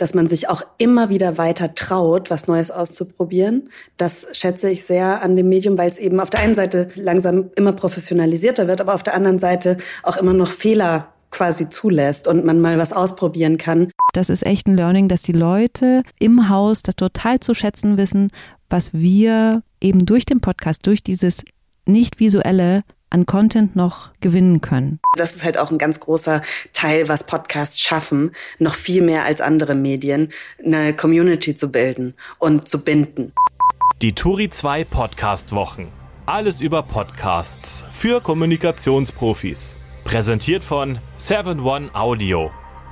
dass man sich auch immer wieder weiter traut, was Neues auszuprobieren. Das schätze ich sehr an dem Medium, weil es eben auf der einen Seite langsam immer professionalisierter wird, aber auf der anderen Seite auch immer noch Fehler quasi zulässt und man mal was ausprobieren kann. Das ist echt ein Learning, dass die Leute im Haus das total zu schätzen wissen, was wir eben durch den Podcast, durch dieses nicht visuelle an Content noch gewinnen können. Das ist halt auch ein ganz großer Teil, was Podcasts schaffen, noch viel mehr als andere Medien, eine Community zu bilden und zu binden. Die Turi 2 Podcast Wochen. Alles über Podcasts für Kommunikationsprofis. Präsentiert von 7-One Audio,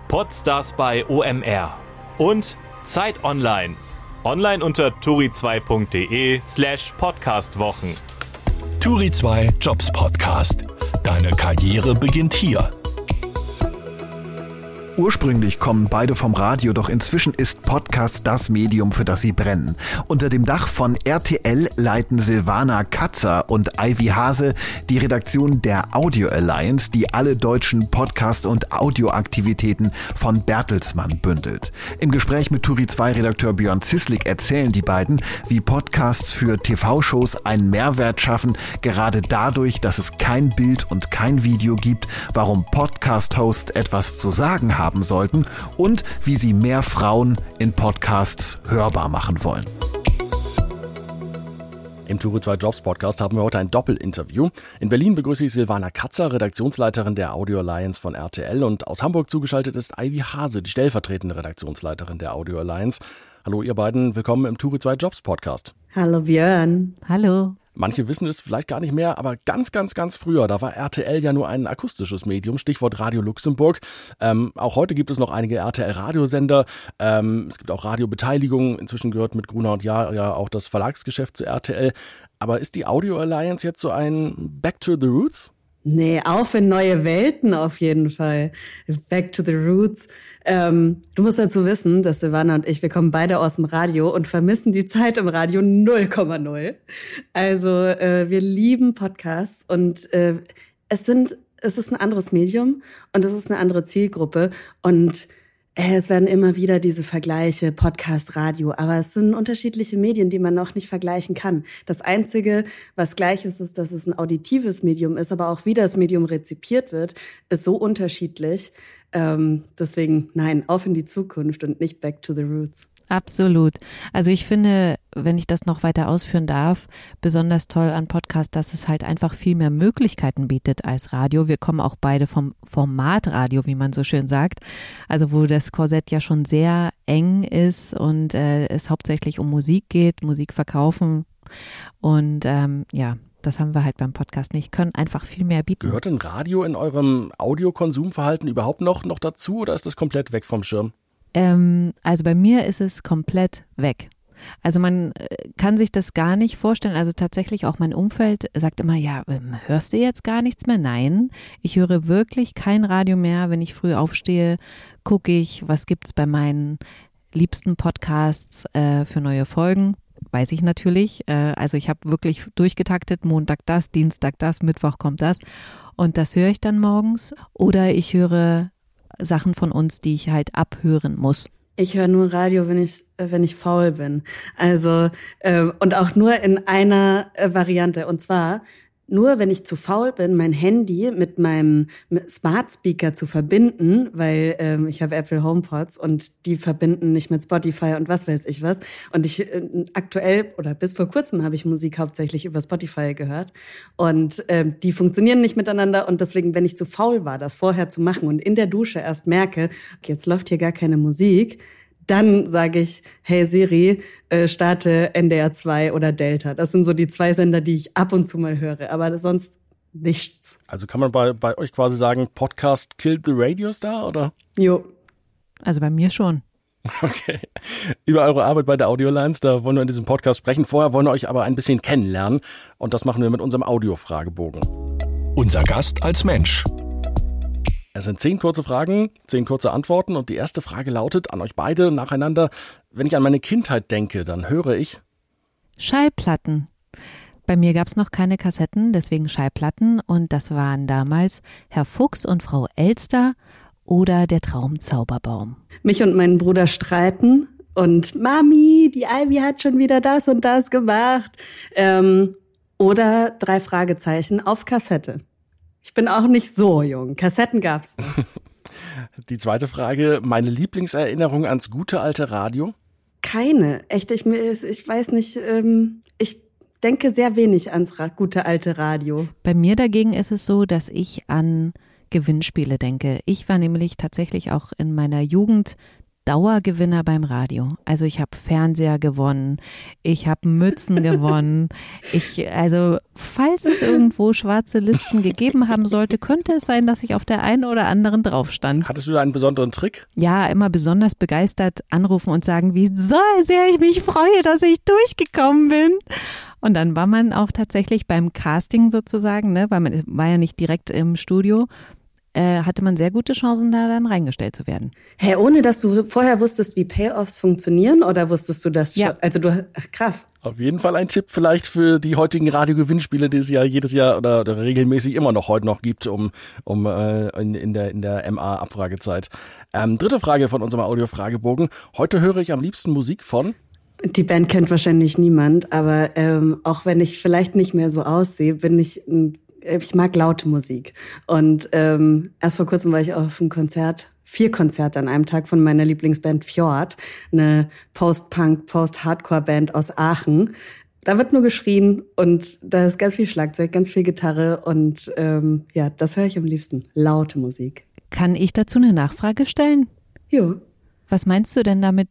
Podstars bei OMR und Zeit Online. Online unter turi2.de slash podcastwochen. Turi 2 Jobs Podcast. Deine Karriere beginnt hier. Ursprünglich kommen beide vom Radio, doch inzwischen ist Podcast das Medium, für das sie brennen. Unter dem Dach von RTL leiten Silvana Katzer und Ivy Hase die Redaktion der Audio Alliance, die alle deutschen Podcast- und Audioaktivitäten von Bertelsmann bündelt. Im Gespräch mit Turi 2 Redakteur Björn Zislik erzählen die beiden, wie Podcasts für TV-Shows einen Mehrwert schaffen, gerade dadurch, dass es kein Bild und kein Video gibt, warum Podcast-Hosts etwas zu sagen haben haben sollten und wie sie mehr Frauen in Podcasts hörbar machen wollen. Im Turo 2 Jobs Podcast haben wir heute ein Doppelinterview. In Berlin begrüße ich Silvana Katzer, Redaktionsleiterin der Audio Alliance von RTL und aus Hamburg zugeschaltet ist Ivy Hase, die stellvertretende Redaktionsleiterin der Audio Alliance. Hallo ihr beiden, willkommen im Turo 2 Jobs Podcast. Hallo Björn. Hallo. Manche wissen es vielleicht gar nicht mehr, aber ganz, ganz, ganz früher, da war RTL ja nur ein akustisches Medium, Stichwort Radio Luxemburg. Ähm, auch heute gibt es noch einige RTL-Radiosender. Ähm, es gibt auch Radiobeteiligung. Inzwischen gehört mit Gruner und Jahr ja auch das Verlagsgeschäft zu RTL. Aber ist die Audio Alliance jetzt so ein Back to the Roots? Nee, auf in neue Welten auf jeden Fall. Back to the roots. Ähm, du musst dazu wissen, dass Silvana und ich, wir kommen beide aus dem Radio und vermissen die Zeit im Radio 0,0. Also äh, wir lieben Podcasts und äh, es sind, es ist ein anderes Medium und es ist eine andere Zielgruppe und es werden immer wieder diese Vergleiche, Podcast, Radio, aber es sind unterschiedliche Medien, die man noch nicht vergleichen kann. Das Einzige, was gleich ist, ist, dass es ein auditives Medium ist, aber auch wie das Medium rezipiert wird, ist so unterschiedlich. Ähm, deswegen, nein, auf in die Zukunft und nicht back to the roots. Absolut. Also ich finde, wenn ich das noch weiter ausführen darf, besonders toll an Podcast, dass es halt einfach viel mehr Möglichkeiten bietet als Radio. Wir kommen auch beide vom Formatradio, wie man so schön sagt. Also wo das Korsett ja schon sehr eng ist und äh, es hauptsächlich um Musik geht, Musik verkaufen. Und ähm, ja, das haben wir halt beim Podcast nicht, können einfach viel mehr bieten. Gehört ein Radio in eurem Audiokonsumverhalten überhaupt noch, noch dazu oder ist das komplett weg vom Schirm? Ähm, also bei mir ist es komplett weg. Also man äh, kann sich das gar nicht vorstellen. Also tatsächlich auch mein Umfeld sagt immer, ja, ähm, hörst du jetzt gar nichts mehr? Nein, ich höre wirklich kein Radio mehr. Wenn ich früh aufstehe, gucke ich, was gibt es bei meinen liebsten Podcasts äh, für neue Folgen. Weiß ich natürlich. Äh, also ich habe wirklich durchgetaktet, Montag das, Dienstag das, Mittwoch kommt das. Und das höre ich dann morgens. Oder ich höre Sachen von uns, die ich halt abhören muss. Ich höre nur Radio, wenn ich äh, wenn ich faul bin. Also äh, und auch nur in einer äh, Variante. Und zwar nur wenn ich zu faul bin, mein Handy mit meinem Smart Speaker zu verbinden, weil ähm, ich habe Apple HomePods und die verbinden nicht mit Spotify und was weiß ich was. Und ich äh, aktuell oder bis vor kurzem habe ich Musik hauptsächlich über Spotify gehört und ähm, die funktionieren nicht miteinander und deswegen, wenn ich zu faul war, das vorher zu machen und in der Dusche erst merke, okay, jetzt läuft hier gar keine Musik, dann sage ich, hey Siri, äh, starte NDR 2 oder Delta. Das sind so die zwei Sender, die ich ab und zu mal höre, aber sonst nichts. Also kann man bei, bei euch quasi sagen, Podcast killed the Radio Star, oder? Jo. Also bei mir schon. Okay. Über eure Arbeit bei der Audio Alliance, da wollen wir in diesem Podcast sprechen. Vorher wollen wir euch aber ein bisschen kennenlernen und das machen wir mit unserem Audio-Fragebogen. Unser Gast als Mensch. Es sind zehn kurze Fragen, zehn kurze Antworten und die erste Frage lautet an euch beide nacheinander. Wenn ich an meine Kindheit denke, dann höre ich Schallplatten. Bei mir gab es noch keine Kassetten, deswegen Schallplatten und das waren damals Herr Fuchs und Frau Elster oder der Traumzauberbaum? Mich und meinen Bruder streiten und Mami, die Ivy hat schon wieder das und das gemacht. Ähm, oder drei Fragezeichen auf Kassette. Ich bin auch nicht so jung. Kassetten gab's noch. Die zweite Frage, meine Lieblingserinnerung ans gute alte Radio? Keine. Echt, ich, ich weiß nicht, ähm, ich denke sehr wenig ans gute alte Radio. Bei mir dagegen ist es so, dass ich an Gewinnspiele denke. Ich war nämlich tatsächlich auch in meiner Jugend Dauergewinner beim Radio. Also ich habe Fernseher gewonnen, ich habe Mützen gewonnen. Ich, also falls es irgendwo schwarze Listen gegeben haben sollte, könnte es sein, dass ich auf der einen oder anderen drauf stand. Hattest du da einen besonderen Trick? Ja, immer besonders begeistert anrufen und sagen, wie sehr ich mich freue, dass ich durchgekommen bin. Und dann war man auch tatsächlich beim Casting sozusagen, ne, weil man war ja nicht direkt im Studio, äh, hatte man sehr gute Chancen, da dann reingestellt zu werden. Hä, hey, ohne dass du vorher wusstest, wie Payoffs funktionieren oder wusstest du das ja. schon? Also du, ach, krass. Auf jeden Fall ein Tipp vielleicht für die heutigen Radiogewinnspiele, die es ja jedes Jahr oder, oder regelmäßig immer noch heute noch gibt, um, um äh, in, in der, in der MA-Abfragezeit. Ähm, dritte Frage von unserem Audio-Fragebogen. Heute höre ich am liebsten Musik von die Band kennt wahrscheinlich niemand, aber ähm, auch wenn ich vielleicht nicht mehr so aussehe, bin ich ein ich mag laute Musik. Und ähm, erst vor kurzem war ich auf einem Konzert, vier Konzerte an einem Tag von meiner Lieblingsband Fjord, eine Post-Punk, Post-Hardcore-Band aus Aachen. Da wird nur geschrien und da ist ganz viel Schlagzeug, ganz viel Gitarre und ähm, ja, das höre ich am liebsten. Laute Musik. Kann ich dazu eine Nachfrage stellen? Jo. Was meinst du denn damit,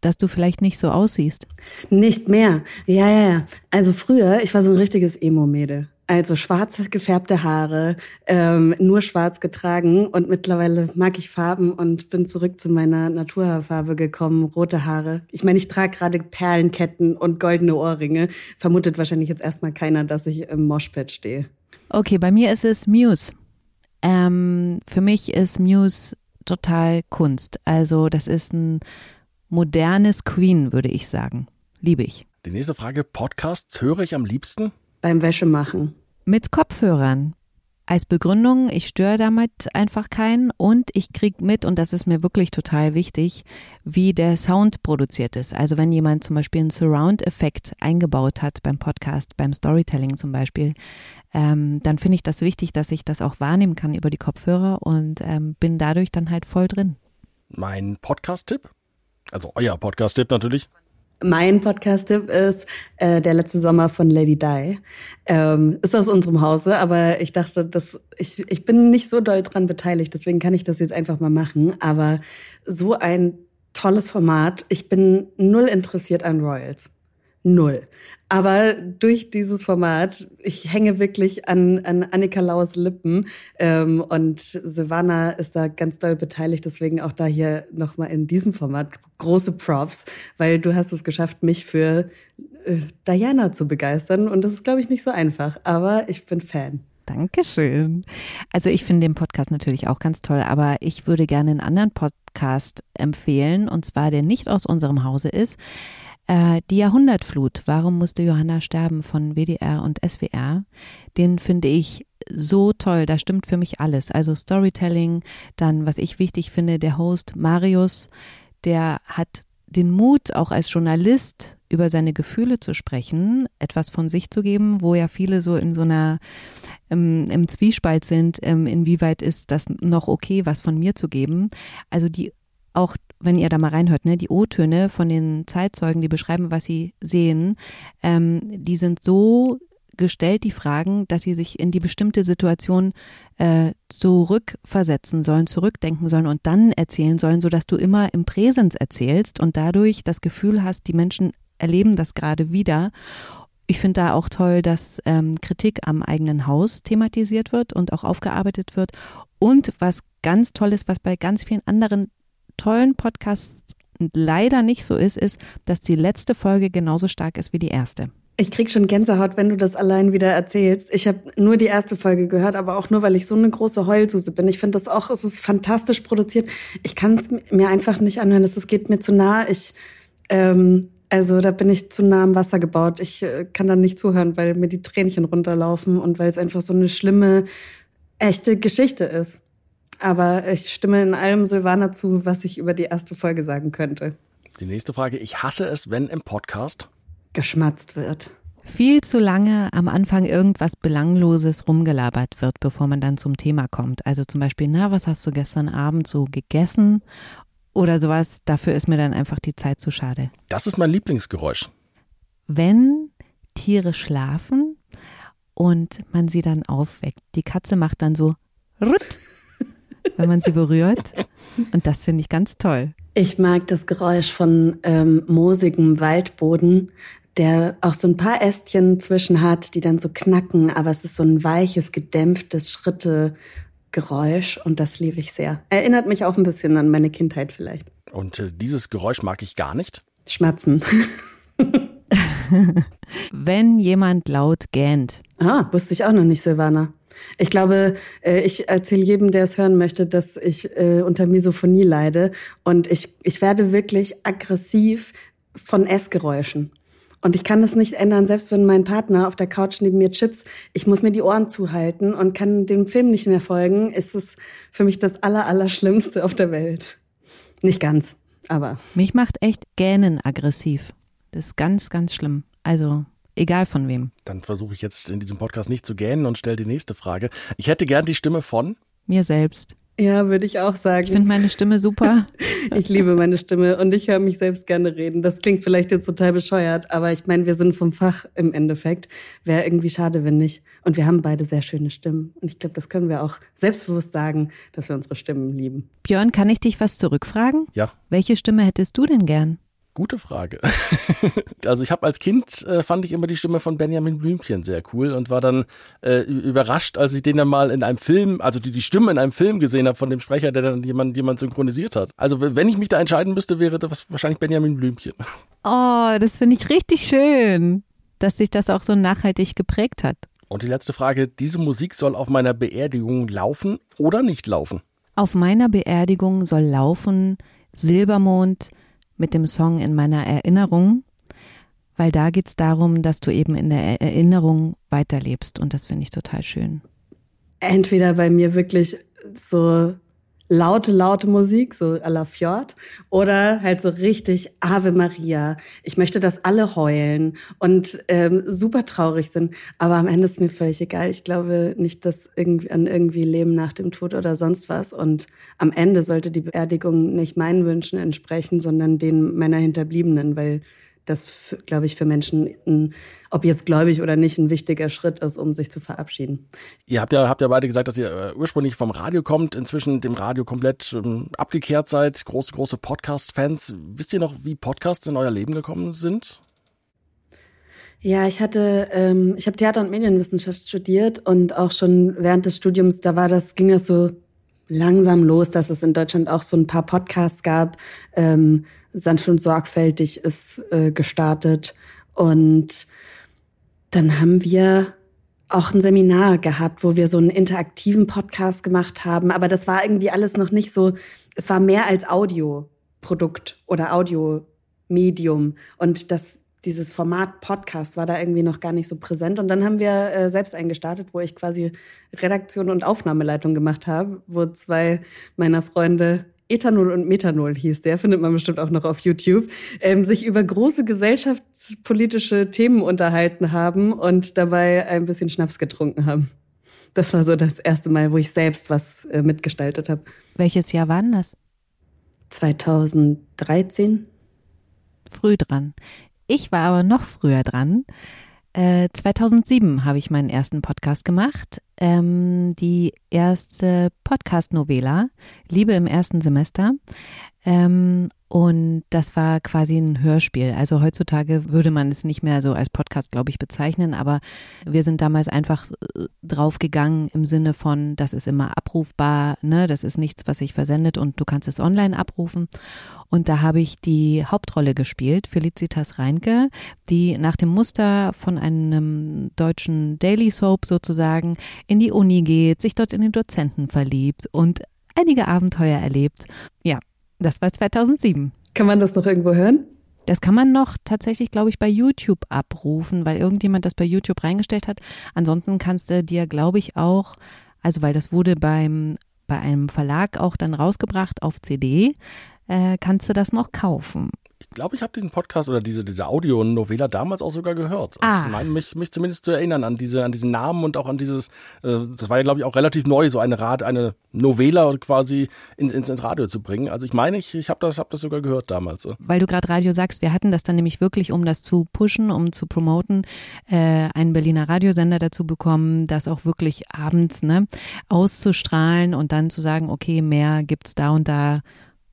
dass du vielleicht nicht so aussiehst? Nicht mehr. Ja, ja, ja. Also früher, ich war so ein richtiges Emo-Mädel. Also schwarz gefärbte Haare, ähm, nur schwarz getragen und mittlerweile mag ich Farben und bin zurück zu meiner Naturfarbe gekommen, rote Haare. Ich meine, ich trage gerade Perlenketten und goldene Ohrringe. Vermutet wahrscheinlich jetzt erstmal keiner, dass ich im Moshpad stehe. Okay, bei mir ist es Muse. Ähm, für mich ist Muse total Kunst. Also das ist ein modernes Queen, würde ich sagen. Liebe ich. Die nächste Frage, Podcasts höre ich am liebsten? Beim Wäschemachen. Mit Kopfhörern. Als Begründung, ich störe damit einfach keinen und ich kriege mit, und das ist mir wirklich total wichtig, wie der Sound produziert ist. Also wenn jemand zum Beispiel einen Surround-Effekt eingebaut hat beim Podcast, beim Storytelling zum Beispiel, ähm, dann finde ich das wichtig, dass ich das auch wahrnehmen kann über die Kopfhörer und ähm, bin dadurch dann halt voll drin. Mein Podcast-Tipp? Also euer Podcast-Tipp natürlich. Mein Podcast-Tipp ist äh, der letzte Sommer von Lady Di. Ähm, ist aus unserem Hause, aber ich dachte, dass ich, ich bin nicht so doll dran beteiligt, deswegen kann ich das jetzt einfach mal machen. Aber so ein tolles Format. Ich bin null interessiert an Royals. Null. Aber durch dieses Format, ich hänge wirklich an, an Annika Lauers Lippen ähm, und Silvana ist da ganz doll beteiligt, deswegen auch da hier nochmal in diesem Format große Props, weil du hast es geschafft, mich für äh, Diana zu begeistern und das ist, glaube ich, nicht so einfach, aber ich bin Fan. Dankeschön. Also ich finde den Podcast natürlich auch ganz toll, aber ich würde gerne einen anderen Podcast empfehlen, und zwar der nicht aus unserem Hause ist. Äh, die Jahrhundertflut, warum musste Johanna sterben von WDR und SWR, den finde ich so toll, da stimmt für mich alles. Also Storytelling, dann, was ich wichtig finde, der Host Marius, der hat den Mut, auch als Journalist über seine Gefühle zu sprechen, etwas von sich zu geben, wo ja viele so in so einer ähm, im Zwiespalt sind, ähm, inwieweit ist das noch okay, was von mir zu geben. Also die auch wenn ihr da mal reinhört, ne, die O-Töne von den Zeitzeugen, die beschreiben, was sie sehen, ähm, die sind so gestellt, die Fragen, dass sie sich in die bestimmte Situation äh, zurückversetzen sollen, zurückdenken sollen und dann erzählen sollen, sodass du immer im Präsens erzählst und dadurch das Gefühl hast, die Menschen erleben das gerade wieder. Ich finde da auch toll, dass ähm, Kritik am eigenen Haus thematisiert wird und auch aufgearbeitet wird. Und was ganz toll ist, was bei ganz vielen anderen tollen Podcasts leider nicht so ist, ist, dass die letzte Folge genauso stark ist wie die erste. Ich krieg schon Gänsehaut, wenn du das allein wieder erzählst. Ich habe nur die erste Folge gehört, aber auch nur, weil ich so eine große Heulsuse bin. Ich finde das auch, es ist fantastisch produziert. Ich kann es mir einfach nicht anhören. Es geht mir zu nah. Ich, ähm, also da bin ich zu nah am Wasser gebaut. Ich äh, kann da nicht zuhören, weil mir die Tränchen runterlaufen und weil es einfach so eine schlimme, echte Geschichte ist. Aber ich stimme in allem Silvana zu, was ich über die erste Folge sagen könnte. Die nächste Frage. Ich hasse es, wenn im Podcast geschmatzt wird. Viel zu lange am Anfang irgendwas Belangloses rumgelabert wird, bevor man dann zum Thema kommt. Also zum Beispiel, na, was hast du gestern Abend so gegessen? Oder sowas. Dafür ist mir dann einfach die Zeit zu schade. Das ist mein Lieblingsgeräusch. Wenn Tiere schlafen und man sie dann aufweckt. Die Katze macht dann so Rutt, wenn man sie berührt. Und das finde ich ganz toll. Ich mag das Geräusch von ähm, moosigem Waldboden, der auch so ein paar Ästchen zwischen hat, die dann so knacken, aber es ist so ein weiches, gedämpftes Schrittegeräusch und das liebe ich sehr. Erinnert mich auch ein bisschen an meine Kindheit vielleicht. Und äh, dieses Geräusch mag ich gar nicht. Schmatzen. Wenn jemand laut gähnt. Ah, wusste ich auch noch nicht, Silvana. Ich glaube, äh, ich erzähle jedem, der es hören möchte, dass ich äh, unter Misophonie leide und ich, ich werde wirklich aggressiv von Essgeräuschen. Und ich kann das nicht ändern, selbst wenn mein Partner auf der Couch neben mir chips, ich muss mir die Ohren zuhalten und kann dem Film nicht mehr folgen, ist es für mich das Allerallerschlimmste auf der Welt. Nicht ganz, aber. Mich macht echt Gähnen aggressiv. Das ist ganz, ganz schlimm. Also egal von wem. Dann versuche ich jetzt in diesem Podcast nicht zu gähnen und stelle die nächste Frage. Ich hätte gern die Stimme von mir selbst. Ja, würde ich auch sagen. Ich finde meine Stimme super. ich liebe meine Stimme und ich höre mich selbst gerne reden. Das klingt vielleicht jetzt total bescheuert, aber ich meine, wir sind vom Fach im Endeffekt. Wäre irgendwie schade, wenn nicht. Und wir haben beide sehr schöne Stimmen. Und ich glaube, das können wir auch selbstbewusst sagen, dass wir unsere Stimmen lieben. Björn, kann ich dich was zurückfragen? Ja. Welche Stimme hättest du denn gern? Gute Frage. also ich habe als Kind äh, fand ich immer die Stimme von Benjamin Blümchen sehr cool und war dann äh, überrascht, als ich den dann mal in einem Film, also die, die Stimme in einem Film gesehen habe von dem Sprecher, der dann jemand, jemand synchronisiert hat. Also wenn ich mich da entscheiden müsste, wäre das wahrscheinlich Benjamin Blümchen. Oh, das finde ich richtig schön, dass sich das auch so nachhaltig geprägt hat. Und die letzte Frage, diese Musik soll auf meiner Beerdigung laufen oder nicht laufen? Auf meiner Beerdigung soll laufen Silbermond, mit dem Song in meiner Erinnerung, weil da geht es darum, dass du eben in der Erinnerung weiterlebst und das finde ich total schön. Entweder bei mir wirklich so laute, laute Musik, so à la Fjord, oder halt so richtig Ave Maria. Ich möchte, dass alle heulen und ähm, super traurig sind, aber am Ende ist mir völlig egal. Ich glaube nicht, dass irgendwie an irgendwie Leben nach dem Tod oder sonst was. Und am Ende sollte die Beerdigung nicht meinen Wünschen entsprechen, sondern den meiner Hinterbliebenen, weil das, glaube ich, für Menschen, ein, ob jetzt gläubig oder nicht, ein wichtiger Schritt ist, um sich zu verabschieden. Ihr habt ja, habt ja beide gesagt, dass ihr äh, ursprünglich vom Radio kommt, inzwischen dem Radio komplett ähm, abgekehrt seid, große, große Podcast-Fans. Wisst ihr noch, wie Podcasts in euer Leben gekommen sind? Ja, ich hatte, ähm, ich habe Theater- und Medienwissenschaft studiert und auch schon während des Studiums, da war das, ging das so langsam los, dass es in Deutschland auch so ein paar Podcasts gab. Ähm, Sanft und sorgfältig ist äh, gestartet. Und dann haben wir auch ein Seminar gehabt, wo wir so einen interaktiven Podcast gemacht haben. Aber das war irgendwie alles noch nicht so, es war mehr als Audioprodukt oder Audiomedium. Und das, dieses Format Podcast war da irgendwie noch gar nicht so präsent. Und dann haben wir äh, selbst eingestartet, wo ich quasi Redaktion und Aufnahmeleitung gemacht habe, wo zwei meiner Freunde Ethanol und Methanol hieß der, findet man bestimmt auch noch auf YouTube, ähm, sich über große gesellschaftspolitische Themen unterhalten haben und dabei ein bisschen Schnaps getrunken haben. Das war so das erste Mal, wo ich selbst was äh, mitgestaltet habe. Welches Jahr war denn das? 2013. Früh dran. Ich war aber noch früher dran. 2007 äh, habe ich meinen ersten Podcast gemacht. Ähm, die erste Podcast-Novela, Liebe im ersten Semester. Ähm, und das war quasi ein Hörspiel. Also heutzutage würde man es nicht mehr so als Podcast, glaube ich, bezeichnen, aber wir sind damals einfach äh, draufgegangen im Sinne von, das ist immer abrufbar, ne? Das ist nichts, was sich versendet und du kannst es online abrufen. Und da habe ich die Hauptrolle gespielt, Felicitas Reinke, die nach dem Muster von einem deutschen Daily Soap sozusagen in die Uni geht, sich dort in den Dozenten verliebt und einige Abenteuer erlebt. Ja, das war 2007. Kann man das noch irgendwo hören? Das kann man noch tatsächlich, glaube ich, bei YouTube abrufen, weil irgendjemand das bei YouTube reingestellt hat. Ansonsten kannst du dir, glaube ich, auch, also weil das wurde beim bei einem Verlag auch dann rausgebracht auf CD. Äh, kannst du das noch kaufen? Ich glaube, ich habe diesen Podcast oder diese, diese Audio-Novela damals auch sogar gehört. Ah. Ich meine, mich, mich zumindest zu erinnern an diese, an diesen Namen und auch an dieses, äh, das war ja, glaube ich, auch relativ neu, so eine Rad, eine Novela quasi ins, ins, ins Radio zu bringen. Also ich meine, ich, ich habe das, hab das sogar gehört damals. Weil du gerade Radio sagst, wir hatten das dann nämlich wirklich, um das zu pushen, um zu promoten, äh, einen Berliner Radiosender dazu bekommen, das auch wirklich abends ne, auszustrahlen und dann zu sagen, okay, mehr gibt's da und da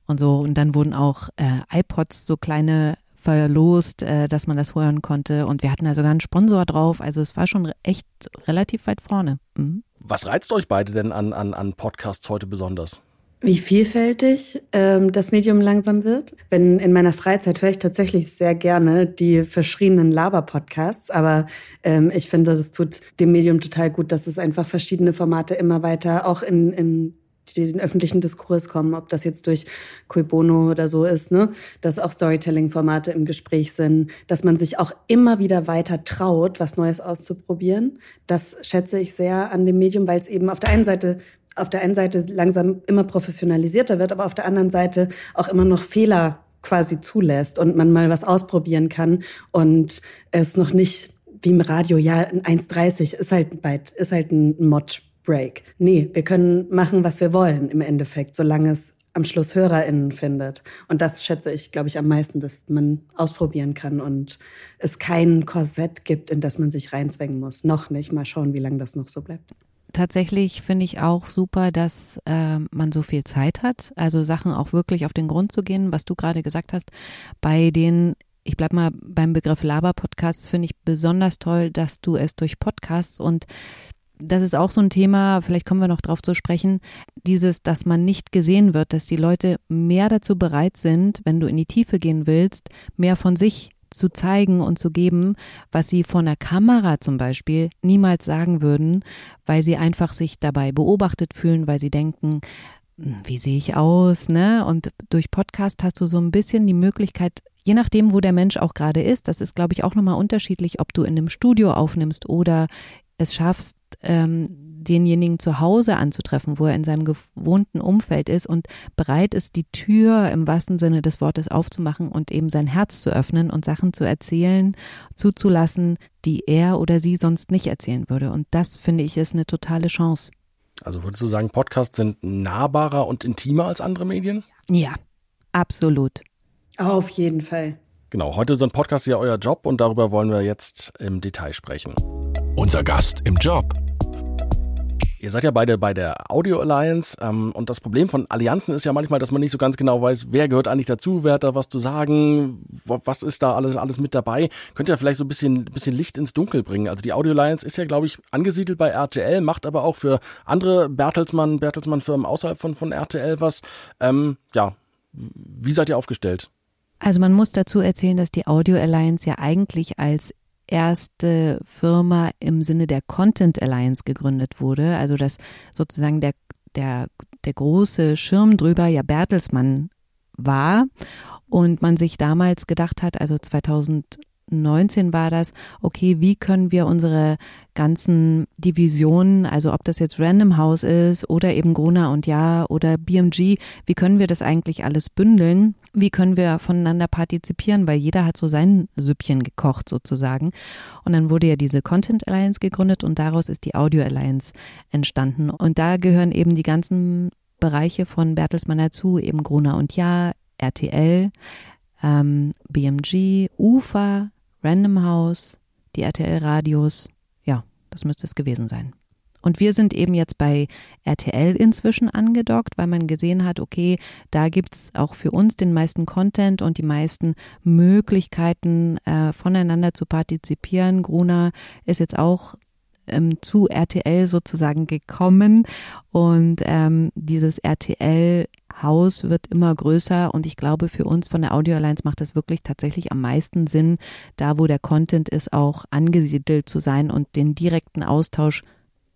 und so. Und dann wurden auch äh, iPods, so kleine verlost, äh, dass man das hören konnte. Und wir hatten da sogar einen Sponsor drauf. Also es war schon echt relativ weit vorne. Mhm. Was reizt euch beide denn an, an, an Podcasts heute besonders? Wie vielfältig ähm, das Medium langsam wird. Wenn in meiner Freizeit höre ich tatsächlich sehr gerne die verschriebenen Laber-Podcasts, aber ähm, ich finde, das tut dem Medium total gut, dass es einfach verschiedene Formate immer weiter auch in, in den öffentlichen Diskurs kommen, ob das jetzt durch Cui Bono oder so ist, ne? dass auch Storytelling-Formate im Gespräch sind, dass man sich auch immer wieder weiter traut, was Neues auszuprobieren. Das schätze ich sehr an dem Medium, weil es eben auf der einen Seite auf der einen Seite langsam immer professionalisierter wird, aber auf der anderen Seite auch immer noch Fehler quasi zulässt und man mal was ausprobieren kann und es noch nicht wie im Radio, ja, 1,30 ist halt bald, ist halt ein Mod Break. Nee, wir können machen, was wir wollen im Endeffekt, solange es am Schluss HörerInnen findet. Und das schätze ich, glaube ich, am meisten, dass man ausprobieren kann und es kein Korsett gibt, in das man sich reinzwängen muss. Noch nicht. Mal schauen, wie lange das noch so bleibt. Tatsächlich finde ich auch super, dass äh, man so viel Zeit hat, also Sachen auch wirklich auf den Grund zu gehen, was du gerade gesagt hast. Bei den ich bleib mal beim Begriff Laber-Podcasts, finde ich besonders toll, dass du es durch Podcasts und das ist auch so ein Thema, vielleicht kommen wir noch drauf zu sprechen, dieses, dass man nicht gesehen wird, dass die Leute mehr dazu bereit sind, wenn du in die Tiefe gehen willst, mehr von sich zu zeigen und zu geben, was sie von der Kamera zum Beispiel niemals sagen würden, weil sie einfach sich dabei beobachtet fühlen, weil sie denken, hm, wie sehe ich aus, ne? Und durch Podcast hast du so ein bisschen die Möglichkeit, je nachdem, wo der Mensch auch gerade ist, das ist, glaube ich, auch nochmal unterschiedlich, ob du in einem Studio aufnimmst oder es schaffst, ähm, denjenigen zu Hause anzutreffen, wo er in seinem gewohnten Umfeld ist und bereit ist, die Tür im wahrsten Sinne des Wortes aufzumachen und eben sein Herz zu öffnen und Sachen zu erzählen, zuzulassen, die er oder sie sonst nicht erzählen würde. Und das finde ich ist eine totale Chance. Also würdest du sagen, Podcasts sind nahbarer und intimer als andere Medien? Ja, absolut. Auf jeden Fall. Genau, heute sind Podcasts ja euer Job und darüber wollen wir jetzt im Detail sprechen. Unser Gast im Job. Ihr seid ja beide bei der Audio Alliance ähm, und das Problem von Allianzen ist ja manchmal, dass man nicht so ganz genau weiß, wer gehört eigentlich dazu, wer hat da was zu sagen, was ist da alles, alles mit dabei. Könnt ihr vielleicht so ein bisschen, bisschen Licht ins Dunkel bringen? Also die Audio Alliance ist ja, glaube ich, angesiedelt bei RTL, macht aber auch für andere Bertelsmann, Bertelsmann-Firmen außerhalb von, von RTL was. Ähm, ja, wie seid ihr aufgestellt? Also man muss dazu erzählen, dass die Audio Alliance ja eigentlich als erste Firma im Sinne der Content Alliance gegründet wurde, also dass sozusagen der, der, der große Schirm drüber ja Bertelsmann war und man sich damals gedacht hat, also 2019 war das, okay, wie können wir unsere ganzen Divisionen, also ob das jetzt Random House ist oder eben Gruner und Ja oder BMG, wie können wir das eigentlich alles bündeln? Wie können wir voneinander partizipieren? Weil jeder hat so sein Süppchen gekocht sozusagen. Und dann wurde ja diese Content Alliance gegründet und daraus ist die Audio Alliance entstanden. Und da gehören eben die ganzen Bereiche von Bertelsmann dazu, eben Gruner und Ja, RTL, ähm, BMG, UFA, Random House, die RTL-Radios. Ja, das müsste es gewesen sein. Und wir sind eben jetzt bei RTL inzwischen angedockt, weil man gesehen hat, okay, da gibt's auch für uns den meisten Content und die meisten Möglichkeiten, äh, voneinander zu partizipieren. Gruner ist jetzt auch ähm, zu RTL sozusagen gekommen und ähm, dieses RTL Haus wird immer größer und ich glaube, für uns von der Audio Alliance macht es wirklich tatsächlich am meisten Sinn, da wo der Content ist, auch angesiedelt zu sein und den direkten Austausch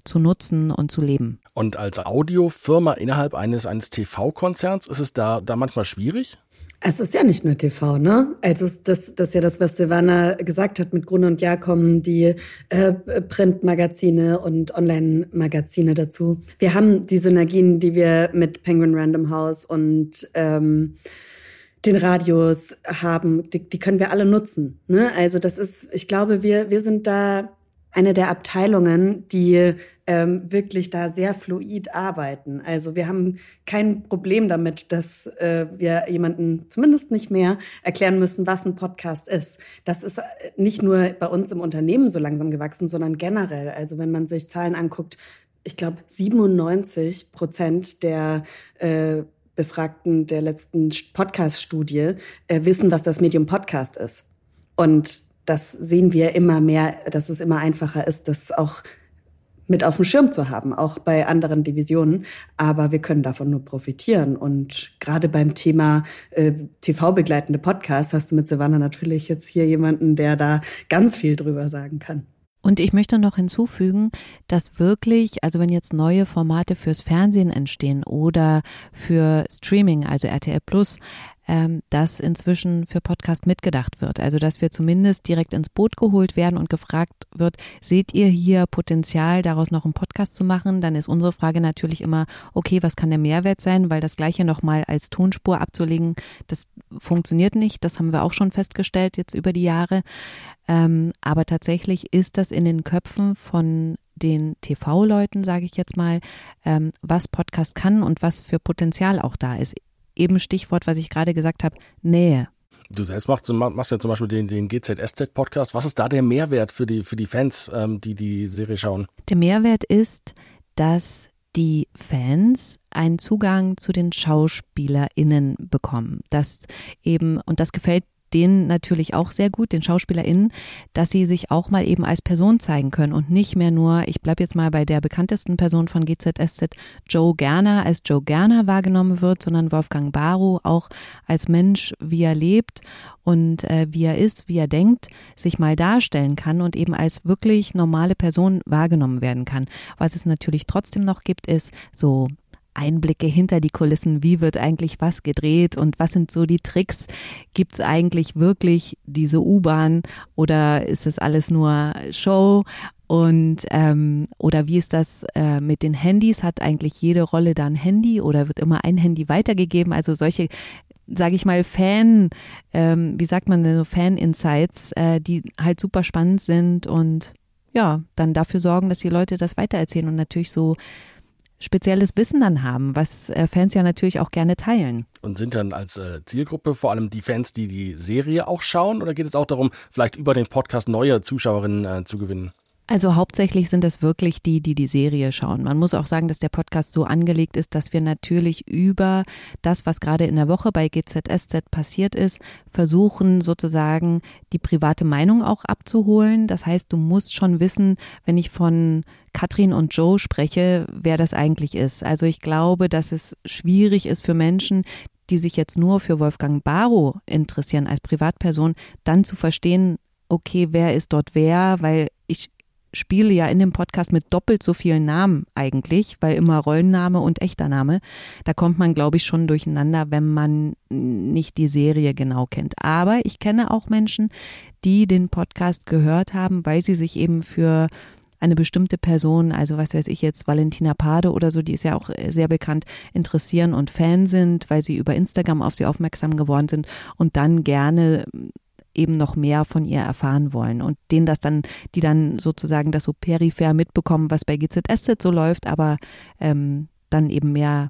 zu nutzen und zu leben. Und als Audiofirma innerhalb eines, eines TV-Konzerns ist es da, da manchmal schwierig? Es ist ja nicht nur TV, ne? Also das, das ist ja das, was Silvana gesagt hat. Mit Grund und Jahr kommen die äh, Printmagazine und Online-Magazine dazu. Wir haben die Synergien, die wir mit Penguin Random House und ähm, den Radios haben, die, die können wir alle nutzen. Ne? Also das ist, ich glaube, wir, wir sind da eine der Abteilungen, die ähm, wirklich da sehr fluid arbeiten. Also wir haben kein Problem damit, dass äh, wir jemanden zumindest nicht mehr erklären müssen, was ein Podcast ist. Das ist nicht nur bei uns im Unternehmen so langsam gewachsen, sondern generell. Also wenn man sich Zahlen anguckt, ich glaube 97 Prozent der äh, Befragten der letzten Podcast-Studie äh, wissen, was das Medium Podcast ist. Und das sehen wir immer mehr, dass es immer einfacher ist, das auch mit auf dem Schirm zu haben, auch bei anderen Divisionen. Aber wir können davon nur profitieren. Und gerade beim Thema äh, TV-begleitende Podcasts hast du mit Savannah natürlich jetzt hier jemanden, der da ganz viel drüber sagen kann. Und ich möchte noch hinzufügen, dass wirklich, also wenn jetzt neue Formate fürs Fernsehen entstehen oder für Streaming, also RTL Plus, ähm, dass inzwischen für Podcast mitgedacht wird. Also dass wir zumindest direkt ins Boot geholt werden und gefragt wird, seht ihr hier Potenzial, daraus noch einen Podcast zu machen? Dann ist unsere Frage natürlich immer, okay, was kann der Mehrwert sein? Weil das gleiche nochmal als Tonspur abzulegen, das funktioniert nicht. Das haben wir auch schon festgestellt jetzt über die Jahre. Ähm, aber tatsächlich ist das in den Köpfen von den TV-Leuten, sage ich jetzt mal, ähm, was Podcast kann und was für Potenzial auch da ist eben Stichwort, was ich gerade gesagt habe, Nähe. Du selbst machst, machst ja zum Beispiel den, den GZSZ-Podcast. Was ist da der Mehrwert für die, für die Fans, ähm, die die Serie schauen? Der Mehrwert ist, dass die Fans einen Zugang zu den SchauspielerInnen bekommen. Das eben, und das gefällt denen natürlich auch sehr gut, den SchauspielerInnen, dass sie sich auch mal eben als Person zeigen können und nicht mehr nur, ich bleibe jetzt mal bei der bekanntesten Person von GZSZ, Joe Gerner, als Joe Gerner wahrgenommen wird, sondern Wolfgang Barrow auch als Mensch, wie er lebt und äh, wie er ist, wie er denkt, sich mal darstellen kann und eben als wirklich normale Person wahrgenommen werden kann. Was es natürlich trotzdem noch gibt, ist so Einblicke hinter die Kulissen, wie wird eigentlich was gedreht und was sind so die Tricks? Gibt es eigentlich wirklich diese U-Bahn oder ist es alles nur Show? Und ähm, oder wie ist das äh, mit den Handys? Hat eigentlich jede Rolle da ein Handy oder wird immer ein Handy weitergegeben? Also solche sage ich mal, Fan, ähm, wie sagt man denn so, Fan-Insights, äh, die halt super spannend sind und ja, dann dafür sorgen, dass die Leute das weitererzählen und natürlich so spezielles Wissen dann haben, was äh, Fans ja natürlich auch gerne teilen. Und sind dann als äh, Zielgruppe vor allem die Fans, die die Serie auch schauen, oder geht es auch darum, vielleicht über den Podcast neue Zuschauerinnen äh, zu gewinnen? Also hauptsächlich sind es wirklich die, die die Serie schauen. Man muss auch sagen, dass der Podcast so angelegt ist, dass wir natürlich über das, was gerade in der Woche bei GZSZ passiert ist, versuchen sozusagen die private Meinung auch abzuholen. Das heißt, du musst schon wissen, wenn ich von Katrin und Joe spreche, wer das eigentlich ist. Also ich glaube, dass es schwierig ist für Menschen, die sich jetzt nur für Wolfgang Barrow interessieren als Privatperson, dann zu verstehen, okay, wer ist dort wer, weil ich spiele ja in dem Podcast mit doppelt so vielen Namen eigentlich, weil immer Rollenname und echter Name. Da kommt man, glaube ich, schon durcheinander, wenn man nicht die Serie genau kennt. Aber ich kenne auch Menschen, die den Podcast gehört haben, weil sie sich eben für eine bestimmte Person, also was weiß ich jetzt, Valentina Pade oder so, die ist ja auch sehr bekannt, interessieren und Fan sind, weil sie über Instagram auf sie aufmerksam geworden sind und dann gerne eben noch mehr von ihr erfahren wollen und denen das dann, die dann sozusagen das so peripher mitbekommen, was bei GZSZ so läuft, aber ähm, dann eben mehr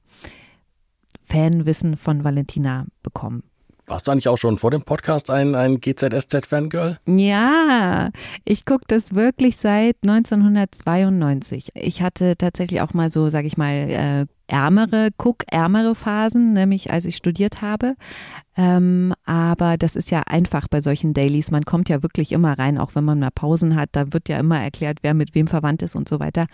Fanwissen von Valentina bekommen. Warst du eigentlich auch schon vor dem Podcast ein, ein GZSZ-Fangirl? Ja, ich gucke das wirklich seit 1992. Ich hatte tatsächlich auch mal so, sage ich mal, äh, ärmere, guck ärmere Phasen, nämlich als ich studiert habe. Ähm, aber das ist ja einfach bei solchen Dailies. Man kommt ja wirklich immer rein, auch wenn man mal Pausen hat. Da wird ja immer erklärt, wer mit wem verwandt ist und so weiter.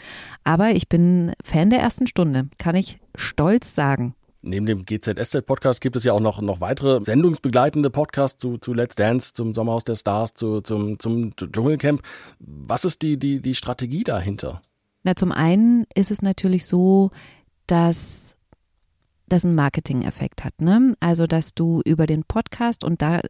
Aber ich bin Fan der ersten Stunde, kann ich stolz sagen. Neben dem GZSZ-Podcast gibt es ja auch noch, noch weitere sendungsbegleitende Podcasts zu, zu Let's Dance, zum Sommerhaus der Stars, zu, zum, zum Dschungelcamp. Was ist die, die, die Strategie dahinter? Na, zum einen ist es natürlich so, dass das einen Marketing-Effekt hat. Ne? Also, dass du über den Podcast und da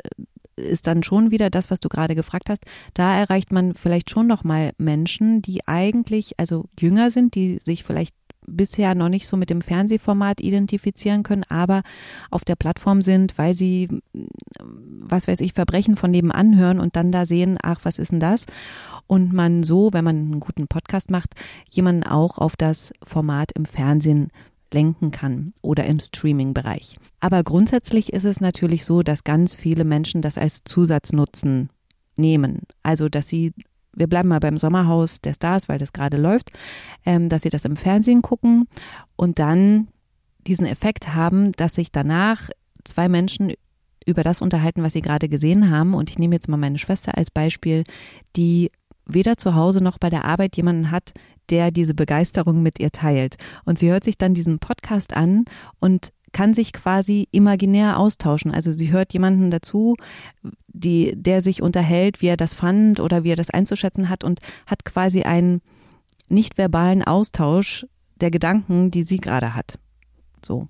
ist dann schon wieder das, was du gerade gefragt hast. Da erreicht man vielleicht schon noch mal Menschen, die eigentlich also jünger sind, die sich vielleicht bisher noch nicht so mit dem Fernsehformat identifizieren können, aber auf der Plattform sind, weil sie, was weiß ich, Verbrechen von nebenan hören und dann da sehen, ach, was ist denn das? Und man so, wenn man einen guten Podcast macht, jemanden auch auf das Format im Fernsehen lenken kann oder im Streaming-Bereich. Aber grundsätzlich ist es natürlich so, dass ganz viele Menschen das als Zusatznutzen nehmen. Also, dass sie, wir bleiben mal beim Sommerhaus der Stars, weil das gerade läuft, ähm, dass sie das im Fernsehen gucken und dann diesen Effekt haben, dass sich danach zwei Menschen über das unterhalten, was sie gerade gesehen haben. Und ich nehme jetzt mal meine Schwester als Beispiel, die weder zu Hause noch bei der Arbeit jemanden hat, der diese Begeisterung mit ihr teilt. Und sie hört sich dann diesen Podcast an und kann sich quasi imaginär austauschen. Also sie hört jemanden dazu, die, der sich unterhält, wie er das fand oder wie er das einzuschätzen hat und hat quasi einen nicht verbalen Austausch der Gedanken, die sie gerade hat. So.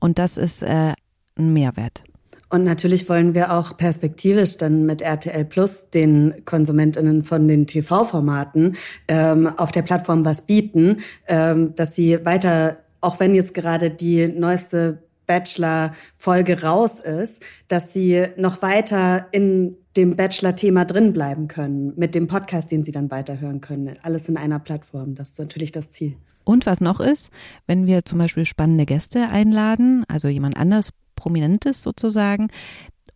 Und das ist äh, ein Mehrwert. Und natürlich wollen wir auch perspektivisch dann mit RTL Plus den KonsumentInnen von den TV-Formaten ähm, auf der Plattform was bieten, ähm, dass sie weiter, auch wenn jetzt gerade die neueste Bachelor-Folge raus ist, dass sie noch weiter in dem Bachelor-Thema drin bleiben können, mit dem Podcast, den sie dann weiterhören können. Alles in einer Plattform. Das ist natürlich das Ziel. Und was noch ist, wenn wir zum Beispiel spannende Gäste einladen, also jemand anders Prominentes sozusagen,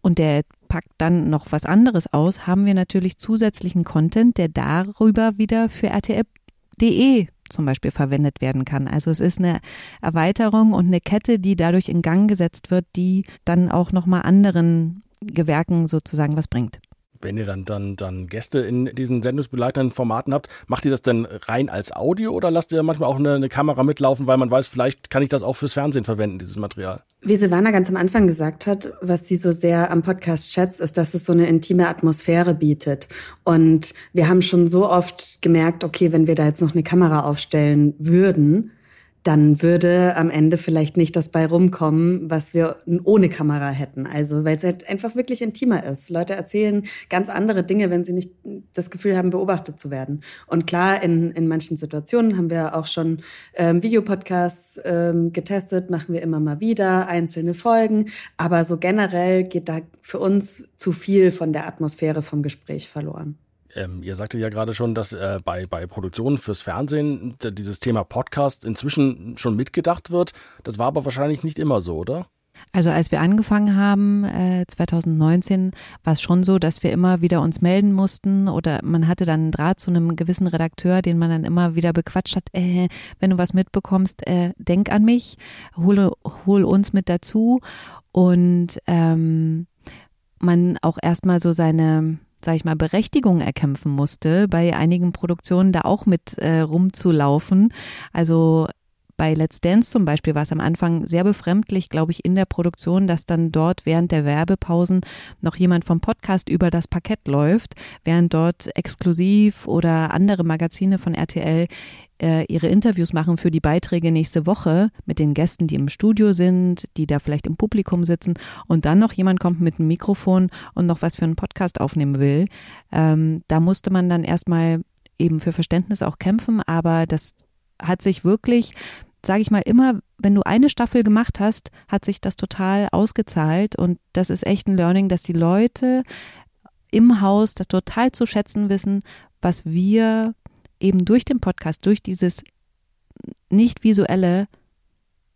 und der packt dann noch was anderes aus, haben wir natürlich zusätzlichen Content, der darüber wieder für RTL.de zum Beispiel verwendet werden kann. Also es ist eine Erweiterung und eine Kette, die dadurch in Gang gesetzt wird, die dann auch nochmal anderen Gewerken sozusagen was bringt. Wenn ihr dann, dann, dann Gäste in diesen sendungsbegleitenden Formaten habt, macht ihr das denn rein als Audio oder lasst ihr manchmal auch eine, eine, Kamera mitlaufen, weil man weiß, vielleicht kann ich das auch fürs Fernsehen verwenden, dieses Material? Wie Silvana ganz am Anfang gesagt hat, was sie so sehr am Podcast schätzt, ist, dass es so eine intime Atmosphäre bietet. Und wir haben schon so oft gemerkt, okay, wenn wir da jetzt noch eine Kamera aufstellen würden, dann würde am Ende vielleicht nicht das bei rumkommen, was wir ohne Kamera hätten. Also, weil es halt einfach wirklich intimer ist. Leute erzählen ganz andere Dinge, wenn sie nicht das Gefühl haben, beobachtet zu werden. Und klar, in, in manchen Situationen haben wir auch schon ähm, Videopodcasts ähm, getestet, machen wir immer mal wieder, einzelne Folgen. Aber so generell geht da für uns zu viel von der Atmosphäre vom Gespräch verloren. Ähm, ihr sagtet ja gerade schon, dass äh, bei, bei Produktionen fürs Fernsehen dieses Thema Podcast inzwischen schon mitgedacht wird. Das war aber wahrscheinlich nicht immer so, oder? Also als wir angefangen haben, äh, 2019, war es schon so, dass wir immer wieder uns melden mussten oder man hatte dann einen Draht zu einem gewissen Redakteur, den man dann immer wieder bequatscht hat, äh, wenn du was mitbekommst, äh, denk an mich, hol, hol uns mit dazu und ähm, man auch erstmal so seine sag ich mal, Berechtigung erkämpfen musste, bei einigen Produktionen da auch mit äh, rumzulaufen. Also bei Let's Dance zum Beispiel war es am Anfang sehr befremdlich, glaube ich, in der Produktion, dass dann dort während der Werbepausen noch jemand vom Podcast über das Parkett läuft, während dort exklusiv oder andere Magazine von RTL ihre Interviews machen für die Beiträge nächste Woche mit den Gästen, die im Studio sind, die da vielleicht im Publikum sitzen. Und dann noch jemand kommt mit einem Mikrofon und noch was für einen Podcast aufnehmen will. Ähm, da musste man dann erstmal eben für Verständnis auch kämpfen, aber das hat sich wirklich, sage ich mal, immer, wenn du eine Staffel gemacht hast, hat sich das total ausgezahlt. Und das ist echt ein Learning, dass die Leute im Haus das total zu schätzen wissen, was wir eben durch den Podcast, durch dieses nicht visuelle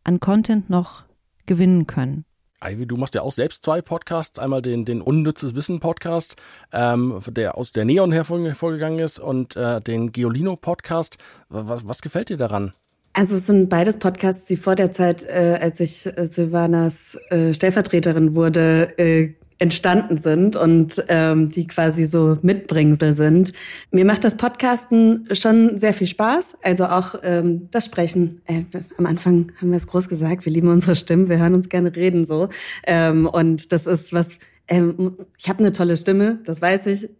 an Content noch gewinnen können. Ivy, du machst ja auch selbst zwei Podcasts. Einmal den, den Unnützes Wissen Podcast, ähm, der aus der Neon hervorgegangen ist, und äh, den Geolino Podcast. Was, was gefällt dir daran? Also es sind beides Podcasts, die vor der Zeit, äh, als ich äh, Silvanas äh, Stellvertreterin wurde, äh, entstanden sind und ähm, die quasi so Mitbringsel sind. Mir macht das Podcasten schon sehr viel Spaß, also auch ähm, das Sprechen. Äh, am Anfang haben wir es groß gesagt, wir lieben unsere Stimmen, wir hören uns gerne reden so. Ähm, und das ist was, ähm, ich habe eine tolle Stimme, das weiß ich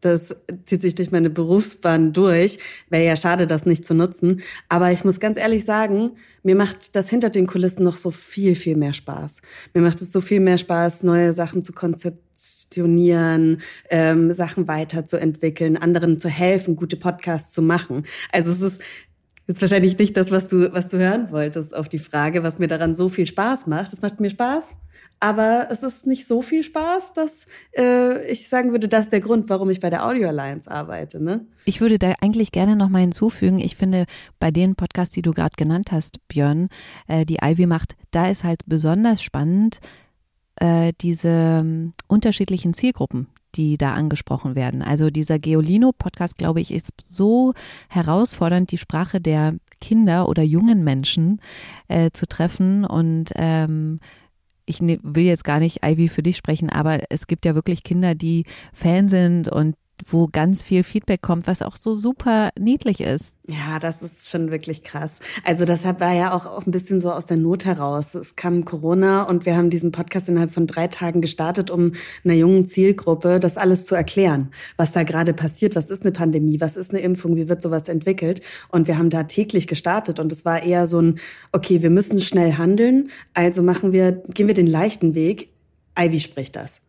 das zieht sich durch meine Berufsbahn durch. Wäre ja schade, das nicht zu nutzen. Aber ich muss ganz ehrlich sagen, mir macht das hinter den Kulissen noch so viel, viel mehr Spaß. Mir macht es so viel mehr Spaß, neue Sachen zu konzeptionieren, ähm, Sachen weiterzuentwickeln, anderen zu helfen, gute Podcasts zu machen. Also es ist jetzt wahrscheinlich nicht das, was du, was du hören wolltest auf die Frage, was mir daran so viel Spaß macht. Es macht mir Spaß, aber es ist nicht so viel Spaß, dass äh, ich sagen würde, das ist der Grund, warum ich bei der Audio Alliance arbeite. Ne? Ich würde da eigentlich gerne noch mal hinzufügen. Ich finde, bei den Podcasts, die du gerade genannt hast, Björn, äh, die Ivy macht, da ist halt besonders spannend äh, diese ähm, unterschiedlichen Zielgruppen, die da angesprochen werden. Also dieser Geolino-Podcast, glaube ich, ist so herausfordernd, die Sprache der Kinder oder jungen Menschen äh, zu treffen und ähm, ich ne, will jetzt gar nicht, Ivy, für dich sprechen, aber es gibt ja wirklich Kinder, die Fan sind und wo ganz viel Feedback kommt, was auch so super niedlich ist. Ja, das ist schon wirklich krass. Also deshalb war ja auch, auch ein bisschen so aus der Not heraus. Es kam Corona und wir haben diesen Podcast innerhalb von drei Tagen gestartet, um einer jungen Zielgruppe das alles zu erklären, was da gerade passiert, was ist eine Pandemie, was ist eine Impfung, wie wird sowas entwickelt. Und wir haben da täglich gestartet und es war eher so ein, okay, wir müssen schnell handeln, also machen wir, gehen wir den leichten Weg. Ivy spricht das.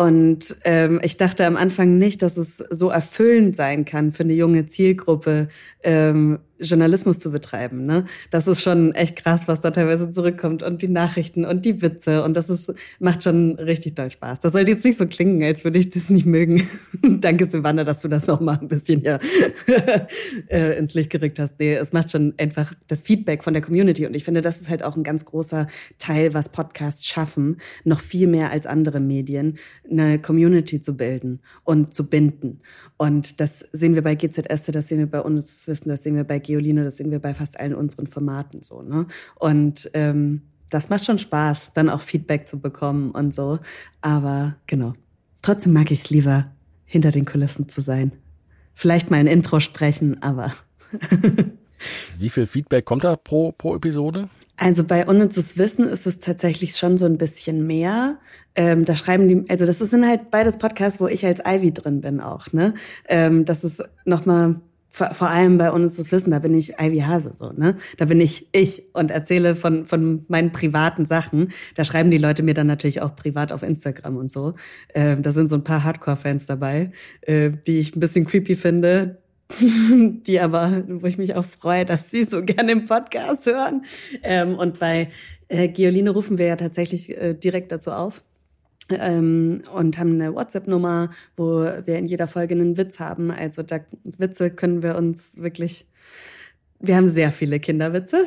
Und ähm, ich dachte am Anfang nicht, dass es so erfüllend sein kann für eine junge Zielgruppe, ähm, Journalismus zu betreiben. Ne? Das ist schon echt krass, was da teilweise zurückkommt und die Nachrichten und die Witze und das ist, macht schon richtig doll Spaß. Das sollte jetzt nicht so klingen, als würde ich das nicht mögen. Danke, Silvana, dass du das noch mal ein bisschen ja äh, ins Licht gerückt hast. Nee, es macht schon einfach das Feedback von der Community und ich finde, das ist halt auch ein ganz großer Teil, was Podcasts schaffen, noch viel mehr als andere Medien, eine Community zu bilden und zu binden. Und das sehen wir bei GZS, das sehen wir bei uns Wissen, das sehen wir bei Geoline, das sehen wir bei fast allen unseren Formaten so. Ne? Und ähm, das macht schon Spaß, dann auch Feedback zu bekommen und so. Aber genau. Trotzdem mag ich es lieber, hinter den Kulissen zu sein. Vielleicht mal ein Intro sprechen, aber. Wie viel Feedback kommt da pro, pro Episode? Also bei Unnützes Wissen ist es tatsächlich schon so ein bisschen mehr. Ähm, da schreiben die, also das sind halt beides Podcasts, wo ich als Ivy drin bin auch, ne? Ähm, das ist nochmal vor, vor allem bei uns das Wissen, da bin ich Ivy Hase so, ne? Da bin ich ich und erzähle von von meinen privaten Sachen. Da schreiben die Leute mir dann natürlich auch privat auf Instagram und so. Ähm, da sind so ein paar Hardcore-Fans dabei, äh, die ich ein bisschen creepy finde, die aber, wo ich mich auch freue, dass sie so gerne im Podcast hören. Ähm, und bei äh, Gioline rufen wir ja tatsächlich äh, direkt dazu auf ähm, und haben eine WhatsApp-Nummer, wo wir in jeder Folge einen Witz haben. Also da Witze können wir uns wirklich. Wir haben sehr viele Kinderwitze,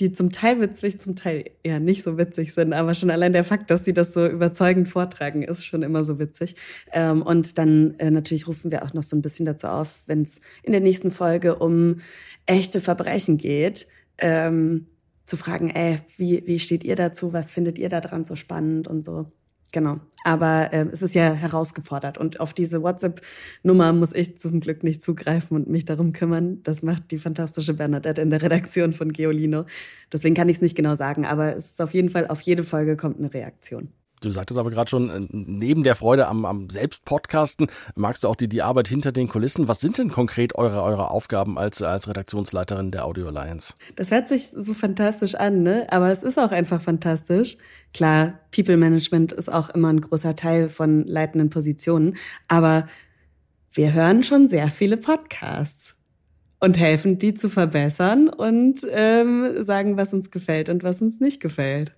die zum Teil witzig, zum Teil eher nicht so witzig sind. Aber schon allein der Fakt, dass sie das so überzeugend vortragen, ist schon immer so witzig. Ähm, und dann äh, natürlich rufen wir auch noch so ein bisschen dazu auf, wenn es in der nächsten Folge um echte Verbrechen geht. Ähm, zu fragen, ey, wie, wie steht ihr dazu? Was findet ihr da dran so spannend und so? Genau. Aber äh, es ist ja herausgefordert. Und auf diese WhatsApp-Nummer muss ich zum Glück nicht zugreifen und mich darum kümmern. Das macht die fantastische Bernadette in der Redaktion von Geolino. Deswegen kann ich es nicht genau sagen. Aber es ist auf jeden Fall, auf jede Folge kommt eine Reaktion. Du sagtest aber gerade schon, äh, neben der Freude am, am Selbstpodcasten magst du auch die, die Arbeit hinter den Kulissen. Was sind denn konkret eure, eure Aufgaben als, als Redaktionsleiterin der Audio Alliance? Das hört sich so fantastisch an, ne? Aber es ist auch einfach fantastisch. Klar, People Management ist auch immer ein großer Teil von leitenden Positionen. Aber wir hören schon sehr viele Podcasts und helfen, die zu verbessern und ähm, sagen, was uns gefällt und was uns nicht gefällt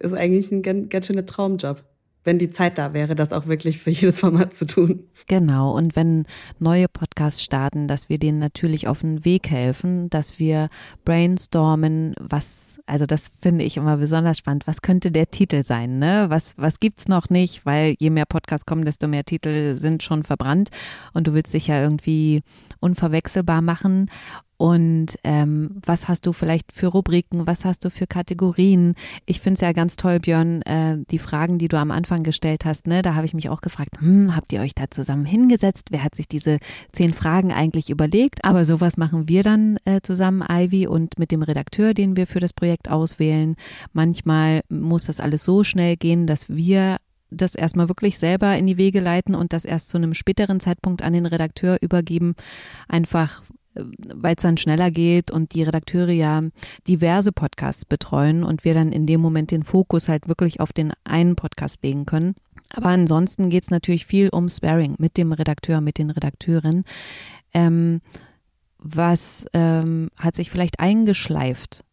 ist eigentlich ein ganz, ganz schöner Traumjob wenn die Zeit da wäre, das auch wirklich für jedes Format zu tun. Genau. Und wenn neue Podcasts starten, dass wir denen natürlich auf den Weg helfen, dass wir brainstormen, was, also das finde ich immer besonders spannend. Was könnte der Titel sein, ne? Was, was gibt's noch nicht? Weil je mehr Podcasts kommen, desto mehr Titel sind schon verbrannt und du willst dich ja irgendwie unverwechselbar machen. Und ähm, was hast du vielleicht für Rubriken? Was hast du für Kategorien? Ich finde es ja ganz toll, Björn, äh, die Fragen, die du am Anfang gestellt hast. Ne, da habe ich mich auch gefragt, hm, habt ihr euch da zusammen hingesetzt? Wer hat sich diese zehn Fragen eigentlich überlegt? Aber sowas machen wir dann äh, zusammen, Ivy, und mit dem Redakteur, den wir für das Projekt auswählen. Manchmal muss das alles so schnell gehen, dass wir das erstmal wirklich selber in die Wege leiten und das erst zu einem späteren Zeitpunkt an den Redakteur übergeben, einfach weil es dann schneller geht und die Redakteure ja diverse Podcasts betreuen und wir dann in dem Moment den Fokus halt wirklich auf den einen Podcast legen können. Aber ansonsten geht es natürlich viel um Sparing mit dem Redakteur, mit den Redakteuren. Ähm, was ähm, hat sich vielleicht eingeschleift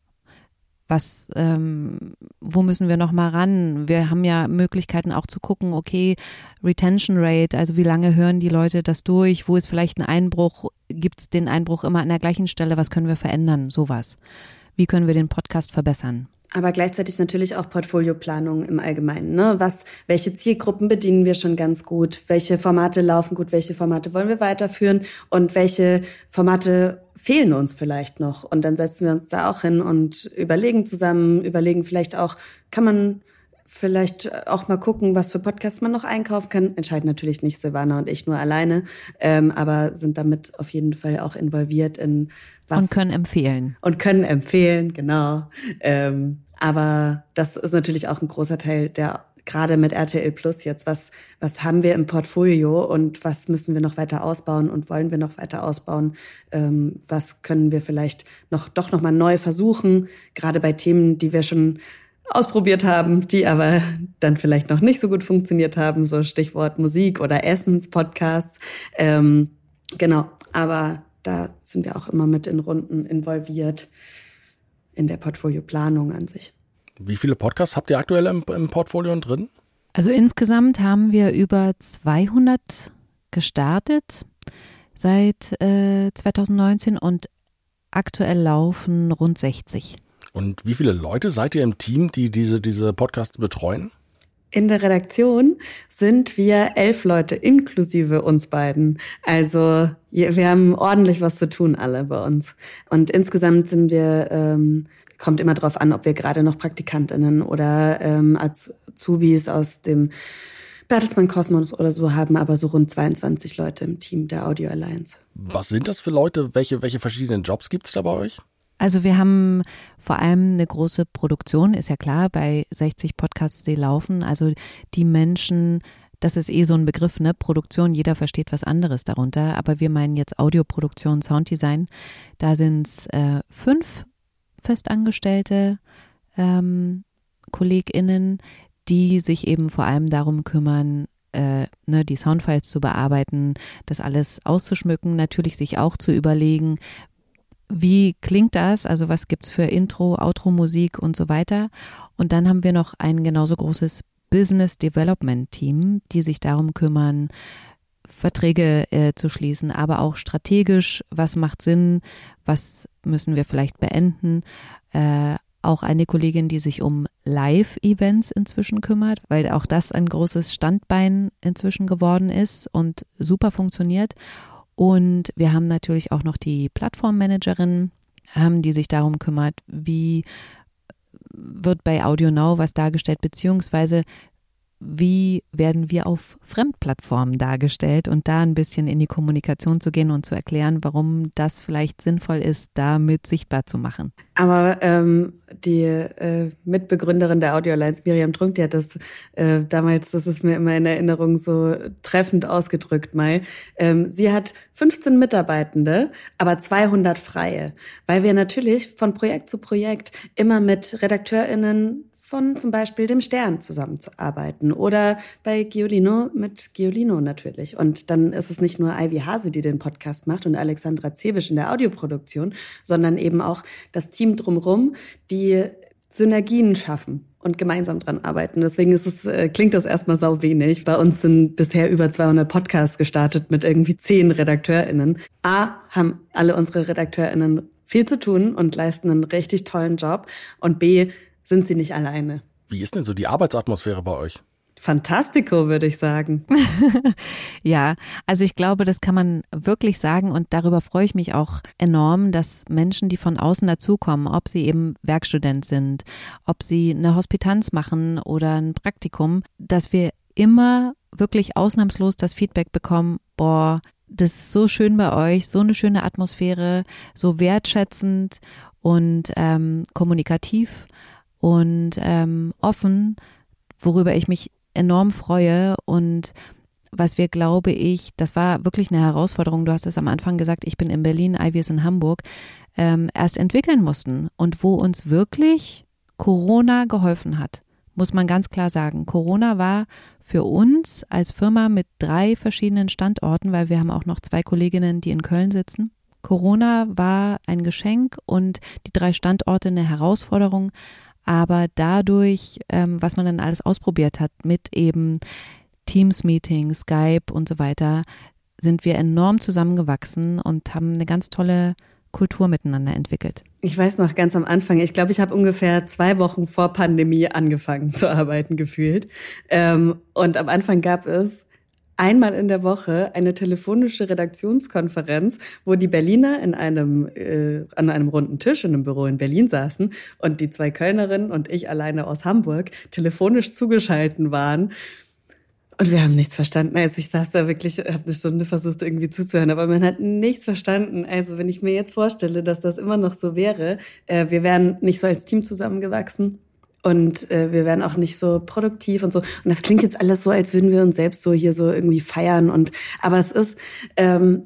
was, ähm, wo müssen wir noch mal ran? Wir haben ja Möglichkeiten auch zu gucken, okay, Retention Rate, also wie lange hören die Leute das durch? Wo ist vielleicht ein Einbruch? Gibt es den Einbruch immer an der gleichen Stelle? Was können wir verändern? Sowas. Wie können wir den Podcast verbessern? Aber gleichzeitig natürlich auch Portfolioplanung im Allgemeinen. Ne? Was, welche Zielgruppen bedienen wir schon ganz gut? Welche Formate laufen gut? Welche Formate wollen wir weiterführen? Und welche Formate fehlen uns vielleicht noch? Und dann setzen wir uns da auch hin und überlegen zusammen, überlegen vielleicht auch, kann man vielleicht auch mal gucken, was für Podcasts man noch einkaufen kann. Entscheiden natürlich nicht Silvana und ich nur alleine, ähm, aber sind damit auf jeden Fall auch involviert in was. Und können empfehlen. Und können empfehlen, genau. Ähm, aber das ist natürlich auch ein großer Teil der gerade mit RTL Plus jetzt, was, was haben wir im Portfolio und was müssen wir noch weiter ausbauen und wollen wir noch weiter ausbauen? Ähm, was können wir vielleicht noch, doch noch mal neu versuchen? Gerade bei Themen, die wir schon ausprobiert haben, die aber dann vielleicht noch nicht so gut funktioniert haben, so Stichwort Musik oder Essenspodcasts. Ähm, genau, aber da sind wir auch immer mit in Runden involviert in der Portfolioplanung an sich. Wie viele Podcasts habt ihr aktuell im, im Portfolio drin? Also insgesamt haben wir über 200 gestartet seit äh, 2019 und aktuell laufen rund 60. Und wie viele Leute seid ihr im Team, die diese, diese Podcasts betreuen? In der Redaktion sind wir elf Leute, inklusive uns beiden. Also wir haben ordentlich was zu tun, alle bei uns. Und insgesamt sind wir, ähm, kommt immer drauf an, ob wir gerade noch Praktikantinnen oder ähm, Azubis aus dem Bertelsmann Kosmos oder so haben, aber so rund 22 Leute im Team der Audio Alliance. Was sind das für Leute? Welche, welche verschiedenen Jobs gibt's da bei euch? Also wir haben vor allem eine große Produktion, ist ja klar, bei 60 Podcasts, die laufen. Also die Menschen, das ist eh so ein Begriff, ne? Produktion, jeder versteht was anderes darunter. Aber wir meinen jetzt Audioproduktion, Sounddesign. Da sind es äh, fünf festangestellte ähm, KollegInnen, die sich eben vor allem darum kümmern, äh, ne, die Soundfiles zu bearbeiten, das alles auszuschmücken, natürlich sich auch zu überlegen, wie klingt das? Also was gibt's für Intro, Outro-Musik und so weiter. Und dann haben wir noch ein genauso großes Business Development Team, die sich darum kümmern, Verträge äh, zu schließen, aber auch strategisch, was macht Sinn, was müssen wir vielleicht beenden. Äh, auch eine Kollegin, die sich um Live-Events inzwischen kümmert, weil auch das ein großes Standbein inzwischen geworden ist und super funktioniert. Und wir haben natürlich auch noch die Plattformmanagerin, ähm, die sich darum kümmert, wie wird bei Audio Now was dargestellt, beziehungsweise wie werden wir auf Fremdplattformen dargestellt und da ein bisschen in die Kommunikation zu gehen und zu erklären, warum das vielleicht sinnvoll ist, damit sichtbar zu machen. Aber ähm, die äh, Mitbegründerin der Audio Alliance, Miriam Trunk, die hat das äh, damals, das ist mir immer in Erinnerung so treffend ausgedrückt mal. Ähm, sie hat 15 Mitarbeitende, aber 200 freie, weil wir natürlich von Projekt zu Projekt immer mit RedakteurInnen von zum Beispiel dem Stern zusammenzuarbeiten oder bei Giolino mit Giolino natürlich. Und dann ist es nicht nur Ivy Hase, die den Podcast macht und Alexandra Zebisch in der Audioproduktion, sondern eben auch das Team drumherum, die Synergien schaffen und gemeinsam dran arbeiten. Deswegen ist es, äh, klingt das erstmal sau wenig. Bei uns sind bisher über 200 Podcasts gestartet mit irgendwie zehn RedakteurInnen. A, haben alle unsere RedakteurInnen viel zu tun und leisten einen richtig tollen Job. Und B, sind sie nicht alleine. Wie ist denn so die Arbeitsatmosphäre bei euch? Fantastico, würde ich sagen. ja, also ich glaube, das kann man wirklich sagen und darüber freue ich mich auch enorm, dass Menschen, die von außen dazukommen, ob sie eben Werkstudent sind, ob sie eine Hospitanz machen oder ein Praktikum, dass wir immer wirklich ausnahmslos das Feedback bekommen, boah, das ist so schön bei euch, so eine schöne Atmosphäre, so wertschätzend und ähm, kommunikativ und ähm, offen, worüber ich mich enorm freue und was wir, glaube ich, das war wirklich eine Herausforderung. Du hast es am Anfang gesagt, ich bin in Berlin, Ivy in Hamburg, ähm, erst entwickeln mussten und wo uns wirklich Corona geholfen hat, muss man ganz klar sagen. Corona war für uns als Firma mit drei verschiedenen Standorten, weil wir haben auch noch zwei Kolleginnen, die in Köln sitzen. Corona war ein Geschenk und die drei Standorte eine Herausforderung. Aber dadurch, ähm, was man dann alles ausprobiert hat, mit eben Teams-Meetings, Skype und so weiter, sind wir enorm zusammengewachsen und haben eine ganz tolle Kultur miteinander entwickelt. Ich weiß noch ganz am Anfang, ich glaube, ich habe ungefähr zwei Wochen vor Pandemie angefangen zu arbeiten, gefühlt. Ähm, und am Anfang gab es einmal in der Woche eine telefonische Redaktionskonferenz, wo die Berliner in einem, äh, an einem runden Tisch in einem Büro in Berlin saßen und die zwei Kölnerinnen und ich alleine aus Hamburg telefonisch zugeschalten waren und wir haben nichts verstanden. Also ich saß da wirklich, habe eine Stunde versucht irgendwie zuzuhören, aber man hat nichts verstanden. Also wenn ich mir jetzt vorstelle, dass das immer noch so wäre, äh, wir wären nicht so als Team zusammengewachsen und äh, wir wären auch nicht so produktiv und so. Und das klingt jetzt alles so, als würden wir uns selbst so hier so irgendwie feiern und aber es ist ähm,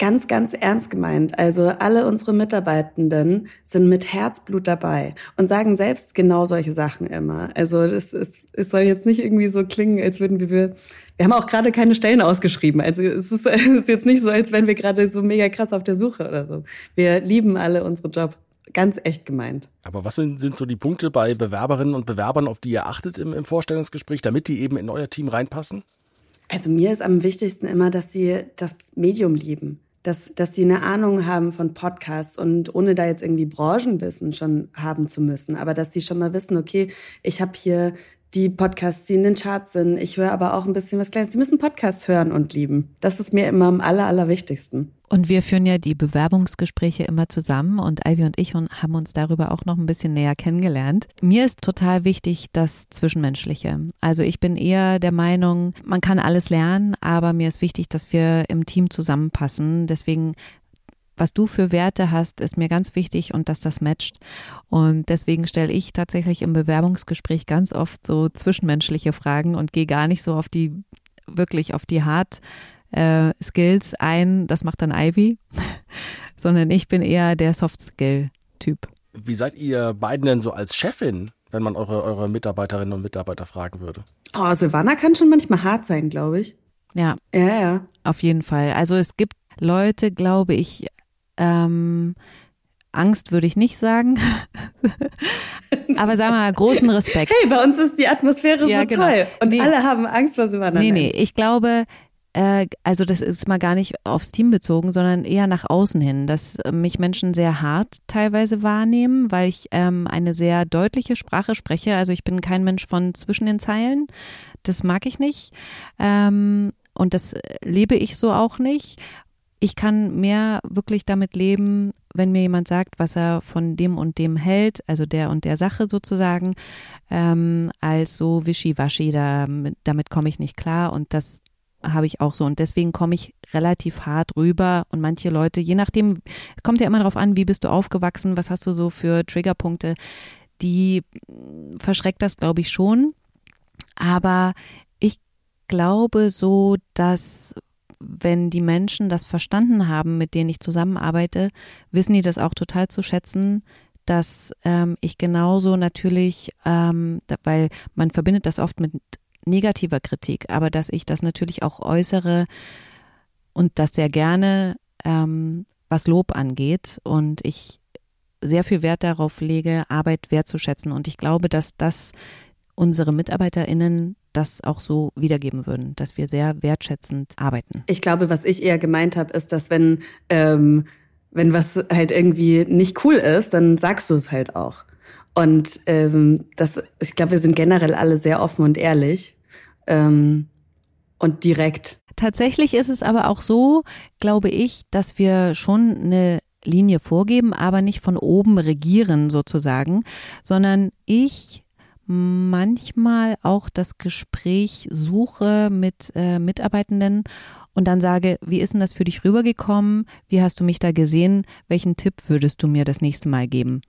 ganz, ganz ernst gemeint. Also alle unsere Mitarbeitenden sind mit Herzblut dabei und sagen selbst genau solche Sachen immer. Also es, es, es soll jetzt nicht irgendwie so klingen, als würden wir, wir haben auch gerade keine Stellen ausgeschrieben. Also es ist, es ist jetzt nicht so, als wären wir gerade so mega krass auf der Suche oder so. Wir lieben alle unsere Job. Ganz echt gemeint. Aber was sind, sind so die Punkte bei Bewerberinnen und Bewerbern, auf die ihr achtet im, im Vorstellungsgespräch, damit die eben in euer Team reinpassen? Also mir ist am wichtigsten immer, dass sie das Medium lieben dass, dass die eine Ahnung haben von Podcasts und ohne da jetzt irgendwie Branchenwissen schon haben zu müssen, aber dass die schon mal wissen, okay, ich habe hier die Podcasts, die in den Charts sind. Ich höre aber auch ein bisschen was Kleines. Die müssen Podcasts hören und lieben. Das ist mir immer am aller, allerwichtigsten. Und wir führen ja die Bewerbungsgespräche immer zusammen und Ivy und ich haben uns darüber auch noch ein bisschen näher kennengelernt. Mir ist total wichtig das Zwischenmenschliche. Also ich bin eher der Meinung, man kann alles lernen, aber mir ist wichtig, dass wir im Team zusammenpassen. Deswegen was du für Werte hast, ist mir ganz wichtig und dass das matcht. Und deswegen stelle ich tatsächlich im Bewerbungsgespräch ganz oft so zwischenmenschliche Fragen und gehe gar nicht so auf die, wirklich auf die Hard äh, Skills ein. Das macht dann Ivy, sondern ich bin eher der Soft Skill Typ. Wie seid ihr beiden denn so als Chefin, wenn man eure, eure Mitarbeiterinnen und Mitarbeiter fragen würde? Oh, Silvana kann schon manchmal hart sein, glaube ich. Ja. Ja, ja. Auf jeden Fall. Also es gibt Leute, glaube ich, ähm, Angst würde ich nicht sagen. Aber sagen wir mal, großen Respekt. Hey, bei uns ist die Atmosphäre ja, so genau. toll. Und nee. alle haben Angst vor Silvana. Nee, nee, ich glaube, äh, also das ist mal gar nicht aufs Team bezogen, sondern eher nach außen hin, dass mich Menschen sehr hart teilweise wahrnehmen, weil ich ähm, eine sehr deutliche Sprache spreche. Also ich bin kein Mensch von zwischen den Zeilen. Das mag ich nicht. Ähm, und das lebe ich so auch nicht ich kann mehr wirklich damit leben, wenn mir jemand sagt, was er von dem und dem hält, also der und der Sache sozusagen, ähm, als so wischiwaschi, da, damit komme ich nicht klar und das habe ich auch so. Und deswegen komme ich relativ hart rüber und manche Leute, je nachdem, kommt ja immer darauf an, wie bist du aufgewachsen, was hast du so für Triggerpunkte, die verschreckt das, glaube ich, schon, aber ich glaube so, dass wenn die Menschen das verstanden haben, mit denen ich zusammenarbeite, wissen die das auch total zu schätzen, dass ähm, ich genauso natürlich, ähm, weil man verbindet das oft mit negativer Kritik, aber dass ich das natürlich auch äußere und das sehr gerne, ähm, was Lob angeht und ich sehr viel Wert darauf lege, Arbeit wertzuschätzen. Und ich glaube, dass das unsere MitarbeiterInnen das auch so wiedergeben würden, dass wir sehr wertschätzend arbeiten. Ich glaube, was ich eher gemeint habe, ist, dass wenn, ähm, wenn was halt irgendwie nicht cool ist, dann sagst du es halt auch. Und ähm, das, ich glaube, wir sind generell alle sehr offen und ehrlich ähm, und direkt. Tatsächlich ist es aber auch so, glaube ich, dass wir schon eine Linie vorgeben, aber nicht von oben regieren sozusagen, sondern ich manchmal auch das Gespräch suche mit äh, Mitarbeitenden und dann sage, wie ist denn das für dich rübergekommen? Wie hast du mich da gesehen? Welchen Tipp würdest du mir das nächste Mal geben?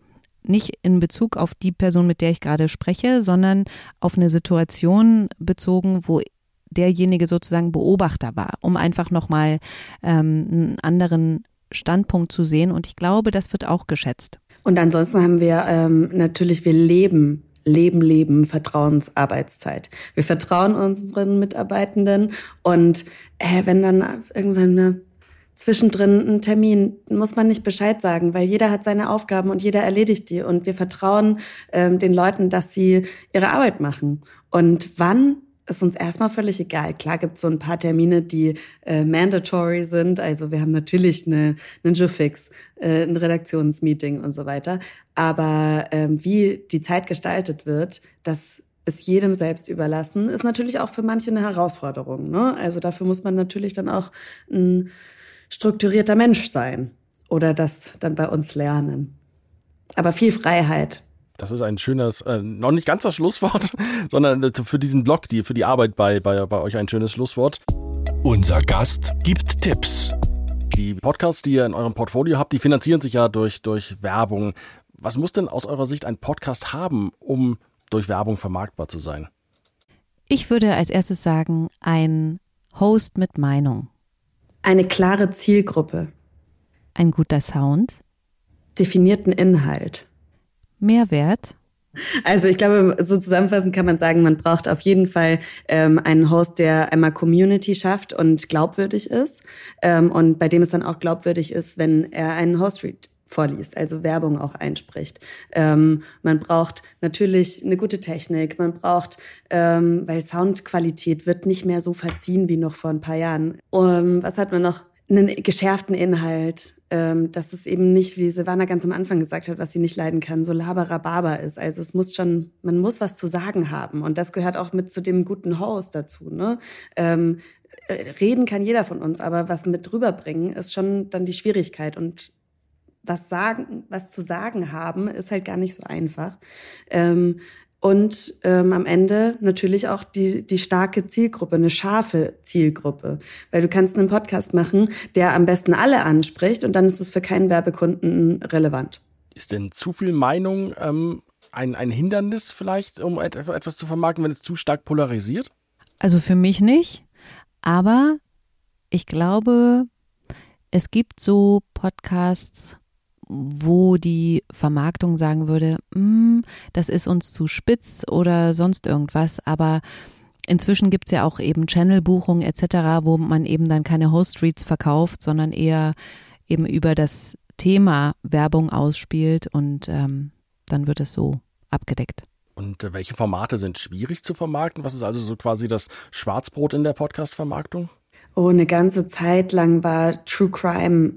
nicht in Bezug auf die Person, mit der ich gerade spreche, sondern auf eine Situation bezogen, wo derjenige sozusagen Beobachter war, um einfach nochmal ähm, einen anderen Standpunkt zu sehen. Und ich glaube, das wird auch geschätzt. Und ansonsten haben wir ähm, natürlich, wir leben Leben, Leben, Vertrauensarbeitszeit. Wir vertrauen unseren Mitarbeitenden und äh, wenn dann irgendwann eine zwischendrin ein Termin, muss man nicht Bescheid sagen, weil jeder hat seine Aufgaben und jeder erledigt die und wir vertrauen ähm, den Leuten, dass sie ihre Arbeit machen. Und wann ist uns erstmal völlig egal. Klar gibt es so ein paar Termine, die äh, mandatory sind. Also wir haben natürlich eine, einen Jufix, äh, ein Redaktionsmeeting und so weiter. Aber ähm, wie die Zeit gestaltet wird, das ist jedem selbst überlassen, ist natürlich auch für manche eine Herausforderung. Ne? Also dafür muss man natürlich dann auch ein strukturierter Mensch sein oder das dann bei uns lernen. Aber viel Freiheit das ist ein schönes, äh, noch nicht ganz das Schlusswort, sondern äh, für diesen Blog, die, für die Arbeit bei, bei, bei euch ein schönes Schlusswort. Unser Gast gibt Tipps. Die Podcasts, die ihr in eurem Portfolio habt, die finanzieren sich ja durch, durch Werbung. Was muss denn aus eurer Sicht ein Podcast haben, um durch Werbung vermarktbar zu sein? Ich würde als erstes sagen, ein Host mit Meinung. Eine klare Zielgruppe. Ein guter Sound. Definierten Inhalt. Mehrwert? Also ich glaube, so zusammenfassend kann man sagen, man braucht auf jeden Fall ähm, einen Host, der einmal Community schafft und glaubwürdig ist ähm, und bei dem es dann auch glaubwürdig ist, wenn er einen Host-Read vorliest, also Werbung auch einspricht. Ähm, man braucht natürlich eine gute Technik, man braucht, ähm, weil Soundqualität wird nicht mehr so verziehen wie noch vor ein paar Jahren. Um, was hat man noch? Einen geschärften Inhalt, ähm, dass es eben nicht, wie Silvana ganz am Anfang gesagt hat, was sie nicht leiden kann, so laberababa ist. Also es muss schon, man muss was zu sagen haben. Und das gehört auch mit zu dem guten Host dazu. Ne? Ähm, äh, reden kann jeder von uns, aber was mit rüberbringen ist schon dann die Schwierigkeit. Und was sagen, was zu sagen haben, ist halt gar nicht so einfach. Ähm, und ähm, am Ende natürlich auch die, die starke Zielgruppe, eine scharfe Zielgruppe. Weil du kannst einen Podcast machen, der am besten alle anspricht und dann ist es für keinen Werbekunden relevant. Ist denn zu viel Meinung ähm, ein, ein Hindernis vielleicht, um etwas zu vermarkten, wenn es zu stark polarisiert? Also für mich nicht, aber ich glaube, es gibt so Podcasts, wo die Vermarktung sagen würde, mm, das ist uns zu spitz oder sonst irgendwas, aber inzwischen gibt es ja auch eben Channel-Buchungen etc., wo man eben dann keine Host-Reads verkauft, sondern eher eben über das Thema Werbung ausspielt und ähm, dann wird es so abgedeckt. Und äh, welche Formate sind schwierig zu vermarkten? Was ist also so quasi das Schwarzbrot in der Podcast-Vermarktung? Oh, eine ganze Zeit lang war True Crime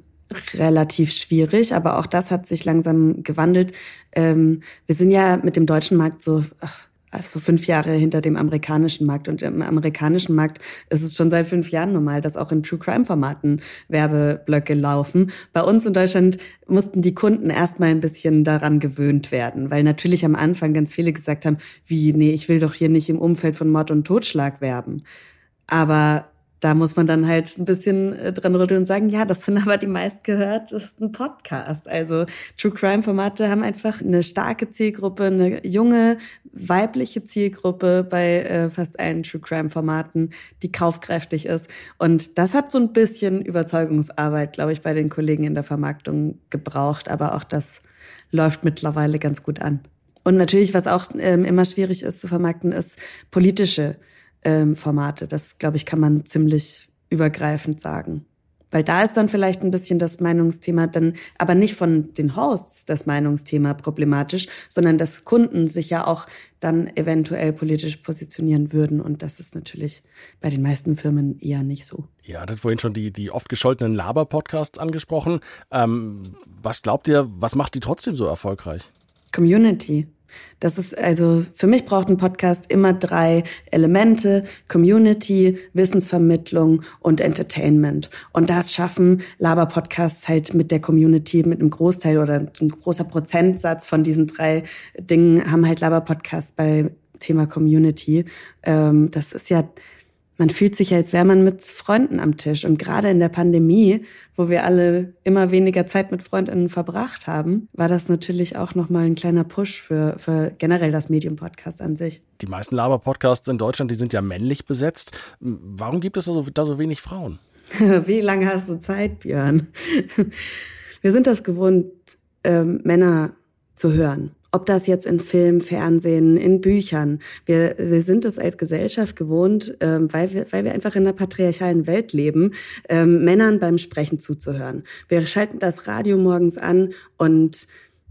relativ schwierig, aber auch das hat sich langsam gewandelt. Ähm, wir sind ja mit dem deutschen Markt so ach, so fünf Jahre hinter dem amerikanischen Markt. Und im amerikanischen Markt ist es schon seit fünf Jahren normal, dass auch in True Crime Formaten Werbeblöcke laufen. Bei uns in Deutschland mussten die Kunden erstmal ein bisschen daran gewöhnt werden, weil natürlich am Anfang ganz viele gesagt haben, wie, nee, ich will doch hier nicht im Umfeld von Mord und Totschlag werben. Aber da muss man dann halt ein bisschen äh, dran rütteln und sagen, ja, das sind aber die meistgehörtesten Podcasts. Also True Crime Formate haben einfach eine starke Zielgruppe, eine junge weibliche Zielgruppe bei äh, fast allen True Crime Formaten, die kaufkräftig ist. Und das hat so ein bisschen Überzeugungsarbeit, glaube ich, bei den Kollegen in der Vermarktung gebraucht. Aber auch das läuft mittlerweile ganz gut an. Und natürlich, was auch ähm, immer schwierig ist zu vermarkten, ist politische ähm, Formate. Das, glaube ich, kann man ziemlich übergreifend sagen. Weil da ist dann vielleicht ein bisschen das Meinungsthema dann, aber nicht von den Hosts das Meinungsthema problematisch, sondern dass Kunden sich ja auch dann eventuell politisch positionieren würden. Und das ist natürlich bei den meisten Firmen eher nicht so. Ja, das vorhin schon die, die oft gescholtenen Laber-Podcasts angesprochen. Ähm, was glaubt ihr, was macht die trotzdem so erfolgreich? Community. Das ist also, für mich braucht ein Podcast immer drei Elemente. Community, Wissensvermittlung und Entertainment. Und das schaffen Laber-Podcasts halt mit der Community, mit einem Großteil oder ein großer Prozentsatz von diesen drei Dingen haben halt Laber-Podcasts bei Thema Community. Ähm, das ist ja, man fühlt sich, als wäre man mit Freunden am Tisch. Und gerade in der Pandemie, wo wir alle immer weniger Zeit mit Freundinnen verbracht haben, war das natürlich auch nochmal ein kleiner Push für, für generell das Medium-Podcast an sich. Die meisten Laber-Podcasts in Deutschland, die sind ja männlich besetzt. Warum gibt es da so, da so wenig Frauen? Wie lange hast du Zeit, Björn? Wir sind das gewohnt, ähm, Männer zu hören. Ob das jetzt in Film, Fernsehen, in Büchern. Wir, wir sind es als Gesellschaft gewohnt, ähm, weil, wir, weil wir einfach in einer patriarchalen Welt leben, ähm, Männern beim Sprechen zuzuhören. Wir schalten das Radio morgens an und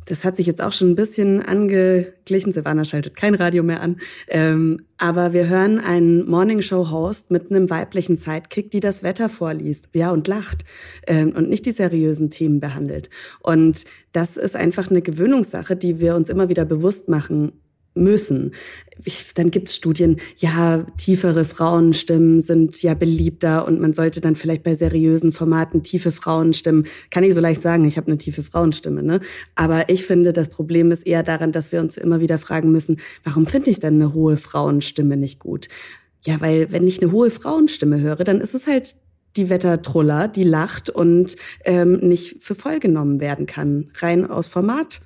das hat sich jetzt auch schon ein bisschen angeglichen. Silvana schaltet kein Radio mehr an. Ähm, aber wir hören einen Morningshow-Host mit einem weiblichen Sidekick, die das Wetter vorliest, ja, und lacht ähm, und nicht die seriösen Themen behandelt. Und das ist einfach eine Gewöhnungssache, die wir uns immer wieder bewusst machen müssen. Ich, dann gibt's Studien, ja, tiefere Frauenstimmen sind ja beliebter und man sollte dann vielleicht bei seriösen Formaten tiefe Frauenstimmen, kann ich so leicht sagen, ich habe eine tiefe Frauenstimme, ne? Aber ich finde, das Problem ist eher daran, dass wir uns immer wieder fragen müssen, warum finde ich denn eine hohe Frauenstimme nicht gut? Ja, weil wenn ich eine hohe Frauenstimme höre, dann ist es halt die Wettertruller, die lacht und ähm, nicht für voll genommen werden kann, rein aus Format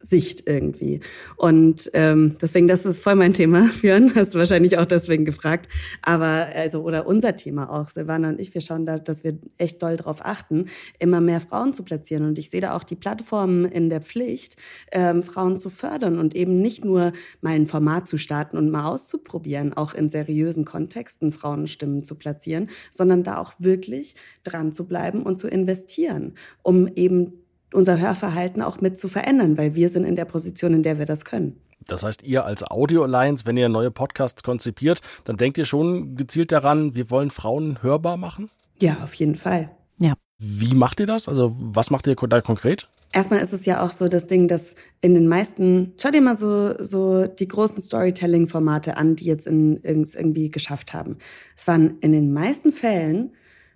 Sicht irgendwie. Und ähm, deswegen, das ist voll mein Thema, Björn, hast du wahrscheinlich auch deswegen gefragt. Aber also, oder unser Thema auch, Silvana und ich, wir schauen da, dass wir echt doll drauf achten, immer mehr Frauen zu platzieren. Und ich sehe da auch die Plattformen in der Pflicht, ähm, Frauen zu fördern und eben nicht nur mal ein Format zu starten und mal auszuprobieren, auch in seriösen Kontexten Frauenstimmen zu platzieren, sondern da auch wirklich dran zu bleiben und zu investieren, um eben unser Hörverhalten auch mit zu verändern, weil wir sind in der Position, in der wir das können. Das heißt, ihr als Audio Alliance, wenn ihr neue Podcasts konzipiert, dann denkt ihr schon gezielt daran, wir wollen Frauen hörbar machen? Ja, auf jeden Fall. Ja. Wie macht ihr das? Also, was macht ihr da konkret? Erstmal ist es ja auch so das Ding, dass in den meisten, schau dir mal so, so die großen Storytelling-Formate an, die jetzt in, irgendwie geschafft haben. Es waren in den meisten Fällen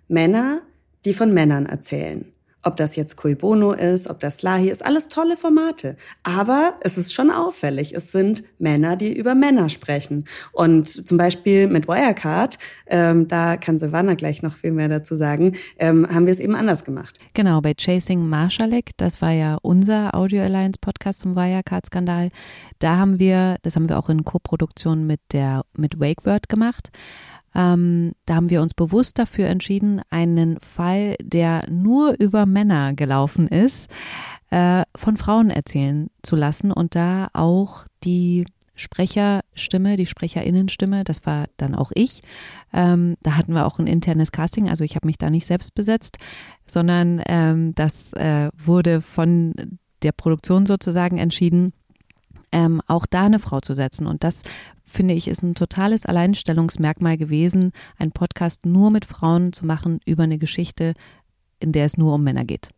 Männer, die von Männern erzählen. Ob das jetzt Cui Bono ist, ob das Lahi ist, alles tolle Formate. Aber es ist schon auffällig. Es sind Männer, die über Männer sprechen. Und zum Beispiel mit Wirecard, ähm, da kann Silvana gleich noch viel mehr dazu sagen, ähm, haben wir es eben anders gemacht. Genau, bei Chasing Marshallek, das war ja unser Audio Alliance Podcast zum Wirecard-Skandal. Da haben wir, das haben wir auch in Koproduktion mit der, mit WakeWord gemacht ähm, da haben wir uns bewusst dafür entschieden, einen Fall, der nur über Männer gelaufen ist, äh, von Frauen erzählen zu lassen und da auch die Sprecherstimme, die Sprecherinnenstimme, das war dann auch ich. Ähm, da hatten wir auch ein internes Casting, also ich habe mich da nicht selbst besetzt, sondern ähm, das äh, wurde von der Produktion sozusagen entschieden, ähm, auch da eine Frau zu setzen. Und das finde ich, ist ein totales Alleinstellungsmerkmal gewesen, einen Podcast nur mit Frauen zu machen über eine Geschichte, in der es nur um Männer geht.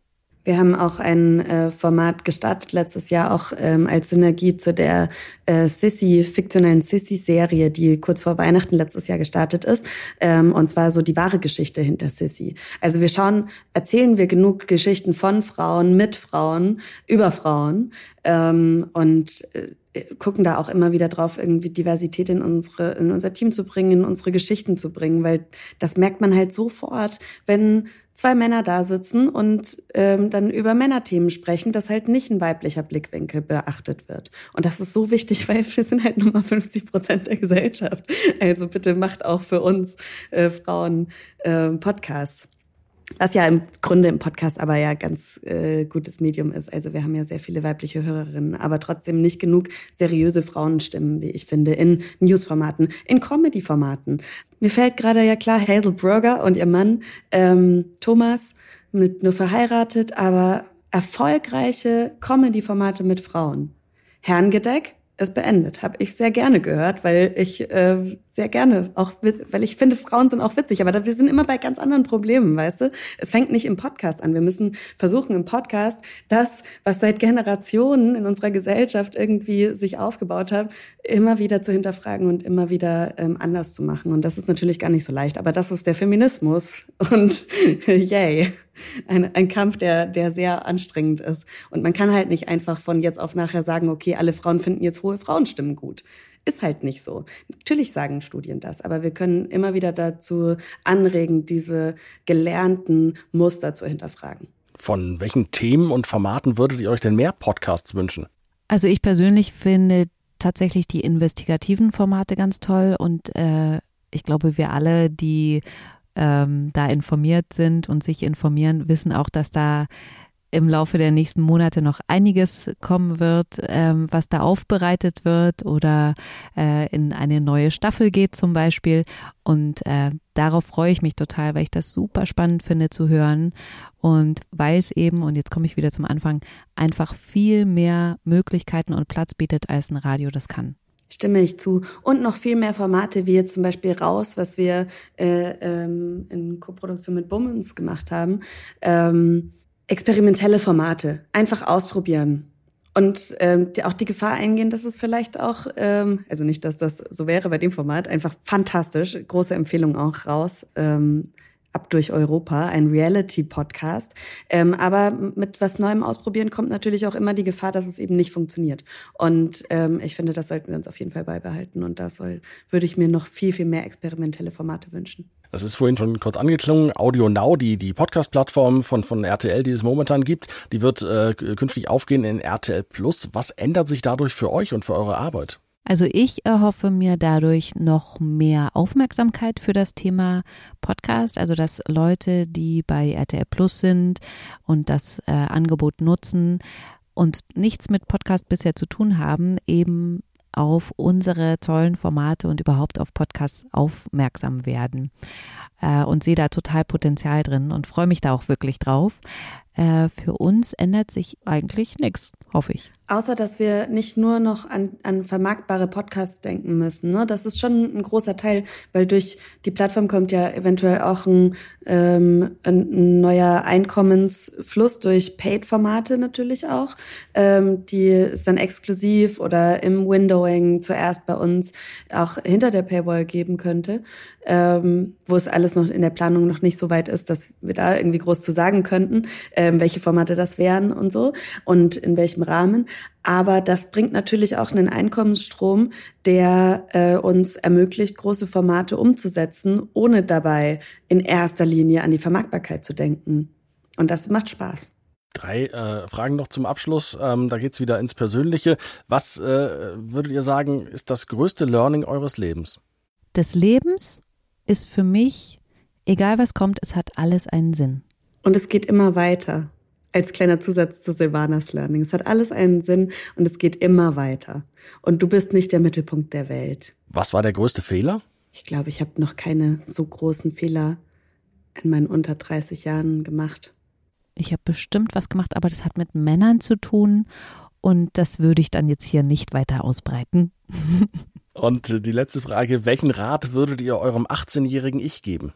Wir haben auch ein äh, Format gestartet letztes Jahr, auch ähm, als Synergie zu der äh, Sissy, fiktionellen Sissy-Serie, die kurz vor Weihnachten letztes Jahr gestartet ist. Ähm, und zwar so die wahre Geschichte hinter Sissy. Also wir schauen, erzählen wir genug Geschichten von Frauen, mit Frauen, über Frauen. Ähm, und äh, gucken da auch immer wieder drauf, irgendwie Diversität in unsere, in unser Team zu bringen, in unsere Geschichten zu bringen, weil das merkt man halt sofort, wenn zwei Männer da sitzen und ähm, dann über Männerthemen sprechen, dass halt nicht ein weiblicher Blickwinkel beachtet wird. Und das ist so wichtig, weil wir sind halt nur mal 50 Prozent der Gesellschaft. Also bitte macht auch für uns äh, Frauen äh, Podcasts. Was ja im Grunde im Podcast aber ja ganz äh, gutes Medium ist. Also wir haben ja sehr viele weibliche Hörerinnen, aber trotzdem nicht genug seriöse Frauenstimmen, wie ich finde, in Newsformaten, in Comedy-Formaten. Mir fällt gerade ja klar, Hazel Burger und ihr Mann ähm, Thomas mit nur verheiratet, aber erfolgreiche Comedy-Formate mit Frauen. Herrengedeck ist beendet. Habe ich sehr gerne gehört, weil ich äh, sehr gerne auch, weil ich finde, Frauen sind auch witzig, aber wir sind immer bei ganz anderen Problemen, weißt du? Es fängt nicht im Podcast an. Wir müssen versuchen im Podcast das, was seit Generationen in unserer Gesellschaft irgendwie sich aufgebaut hat, immer wieder zu hinterfragen und immer wieder ähm, anders zu machen. Und das ist natürlich gar nicht so leicht, aber das ist der Feminismus und yay. Ein, ein Kampf, der, der sehr anstrengend ist. Und man kann halt nicht einfach von jetzt auf nachher sagen, okay, alle Frauen finden jetzt hohe Frauenstimmen gut ist halt nicht so. Natürlich sagen Studien das, aber wir können immer wieder dazu anregen, diese gelernten Muster zu hinterfragen. Von welchen Themen und Formaten würdet ihr euch denn mehr Podcasts wünschen? Also ich persönlich finde tatsächlich die investigativen Formate ganz toll und äh, ich glaube, wir alle, die ähm, da informiert sind und sich informieren, wissen auch, dass da im Laufe der nächsten Monate noch einiges kommen wird, ähm, was da aufbereitet wird oder äh, in eine neue Staffel geht zum Beispiel. Und äh, darauf freue ich mich total, weil ich das super spannend finde zu hören und weil es eben, und jetzt komme ich wieder zum Anfang, einfach viel mehr Möglichkeiten und Platz bietet, als ein Radio das kann. Stimme ich zu. Und noch viel mehr Formate, wie jetzt zum Beispiel Raus, was wir äh, ähm, in Koproduktion mit Bummens gemacht haben. Ähm, experimentelle Formate. Einfach ausprobieren. Und ähm, die, auch die Gefahr eingehen, dass es vielleicht auch, ähm, also nicht, dass das so wäre bei dem Format, einfach fantastisch. Große Empfehlung auch raus. Ähm, ab durch Europa, ein Reality-Podcast. Ähm, aber mit was Neuem ausprobieren kommt natürlich auch immer die Gefahr, dass es eben nicht funktioniert. Und ähm, ich finde, das sollten wir uns auf jeden Fall beibehalten. Und da soll, würde ich mir noch viel, viel mehr experimentelle Formate wünschen. Das ist vorhin schon kurz angeklungen. Audio Now, die, die Podcast-Plattform von, von RTL, die es momentan gibt, die wird äh, künftig aufgehen in RTL Plus. Was ändert sich dadurch für euch und für eure Arbeit? Also ich erhoffe mir dadurch noch mehr Aufmerksamkeit für das Thema Podcast, also dass Leute, die bei RTL Plus sind und das äh, Angebot nutzen und nichts mit Podcast bisher zu tun haben, eben auf unsere tollen Formate und überhaupt auf Podcasts aufmerksam werden. Äh, und sehe da total Potenzial drin und freue mich da auch wirklich drauf. Äh, für uns ändert sich eigentlich nichts, hoffe ich. Außer, dass wir nicht nur noch an, an vermarktbare Podcasts denken müssen. Ne? Das ist schon ein großer Teil, weil durch die Plattform kommt ja eventuell auch ein, ähm, ein neuer Einkommensfluss durch Paid-Formate natürlich auch, ähm, die es dann exklusiv oder im Windowing zuerst bei uns auch hinter der Paywall geben könnte, ähm, wo es alles noch in der Planung noch nicht so weit ist, dass wir da irgendwie groß zu sagen könnten, ähm, welche Formate das wären und so und in welchem Rahmen. Aber das bringt natürlich auch einen Einkommensstrom, der äh, uns ermöglicht, große Formate umzusetzen, ohne dabei in erster Linie an die Vermarktbarkeit zu denken. Und das macht Spaß. Drei äh, Fragen noch zum Abschluss. Ähm, da geht's wieder ins Persönliche. Was äh, würdet ihr sagen, ist das größte Learning eures Lebens? Des Lebens ist für mich, egal was kommt, es hat alles einen Sinn. Und es geht immer weiter als kleiner Zusatz zu Silvanas Learning. Es hat alles einen Sinn und es geht immer weiter. Und du bist nicht der Mittelpunkt der Welt. Was war der größte Fehler? Ich glaube, ich habe noch keine so großen Fehler in meinen unter 30 Jahren gemacht. Ich habe bestimmt was gemacht, aber das hat mit Männern zu tun und das würde ich dann jetzt hier nicht weiter ausbreiten. und die letzte Frage, welchen Rat würdet ihr eurem 18-jährigen Ich geben?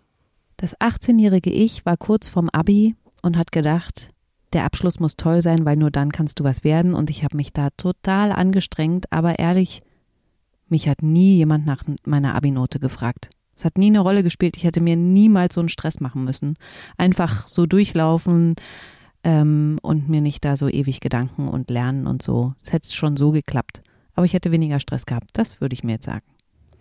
Das 18-jährige Ich war kurz vorm Abi und hat gedacht, der Abschluss muss toll sein, weil nur dann kannst du was werden. Und ich habe mich da total angestrengt, aber ehrlich, mich hat nie jemand nach meiner Abi-Note gefragt. Es hat nie eine Rolle gespielt. Ich hätte mir niemals so einen Stress machen müssen. Einfach so durchlaufen ähm, und mir nicht da so ewig Gedanken und lernen und so. Es hätte schon so geklappt. Aber ich hätte weniger Stress gehabt. Das würde ich mir jetzt sagen.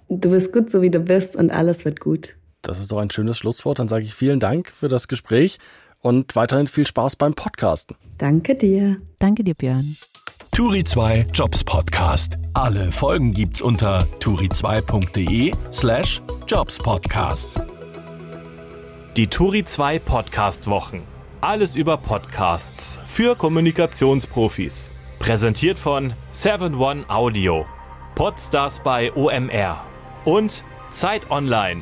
Du bist gut, so wie du bist und alles wird gut. Das ist doch ein schönes Schlusswort. Dann sage ich vielen Dank für das Gespräch und weiterhin viel Spaß beim Podcasten. Danke dir. Danke dir, Björn. Turi 2 Jobs Podcast. Alle Folgen gibt's unter turi2.de slash jobspodcast. Die Turi 2 Podcast Wochen. Alles über Podcasts für Kommunikationsprofis. Präsentiert von 7one Audio. Podstars bei OMR. Und Zeit Online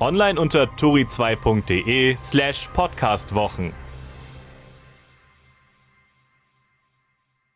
Online unter tori2.de slash podcastwochen.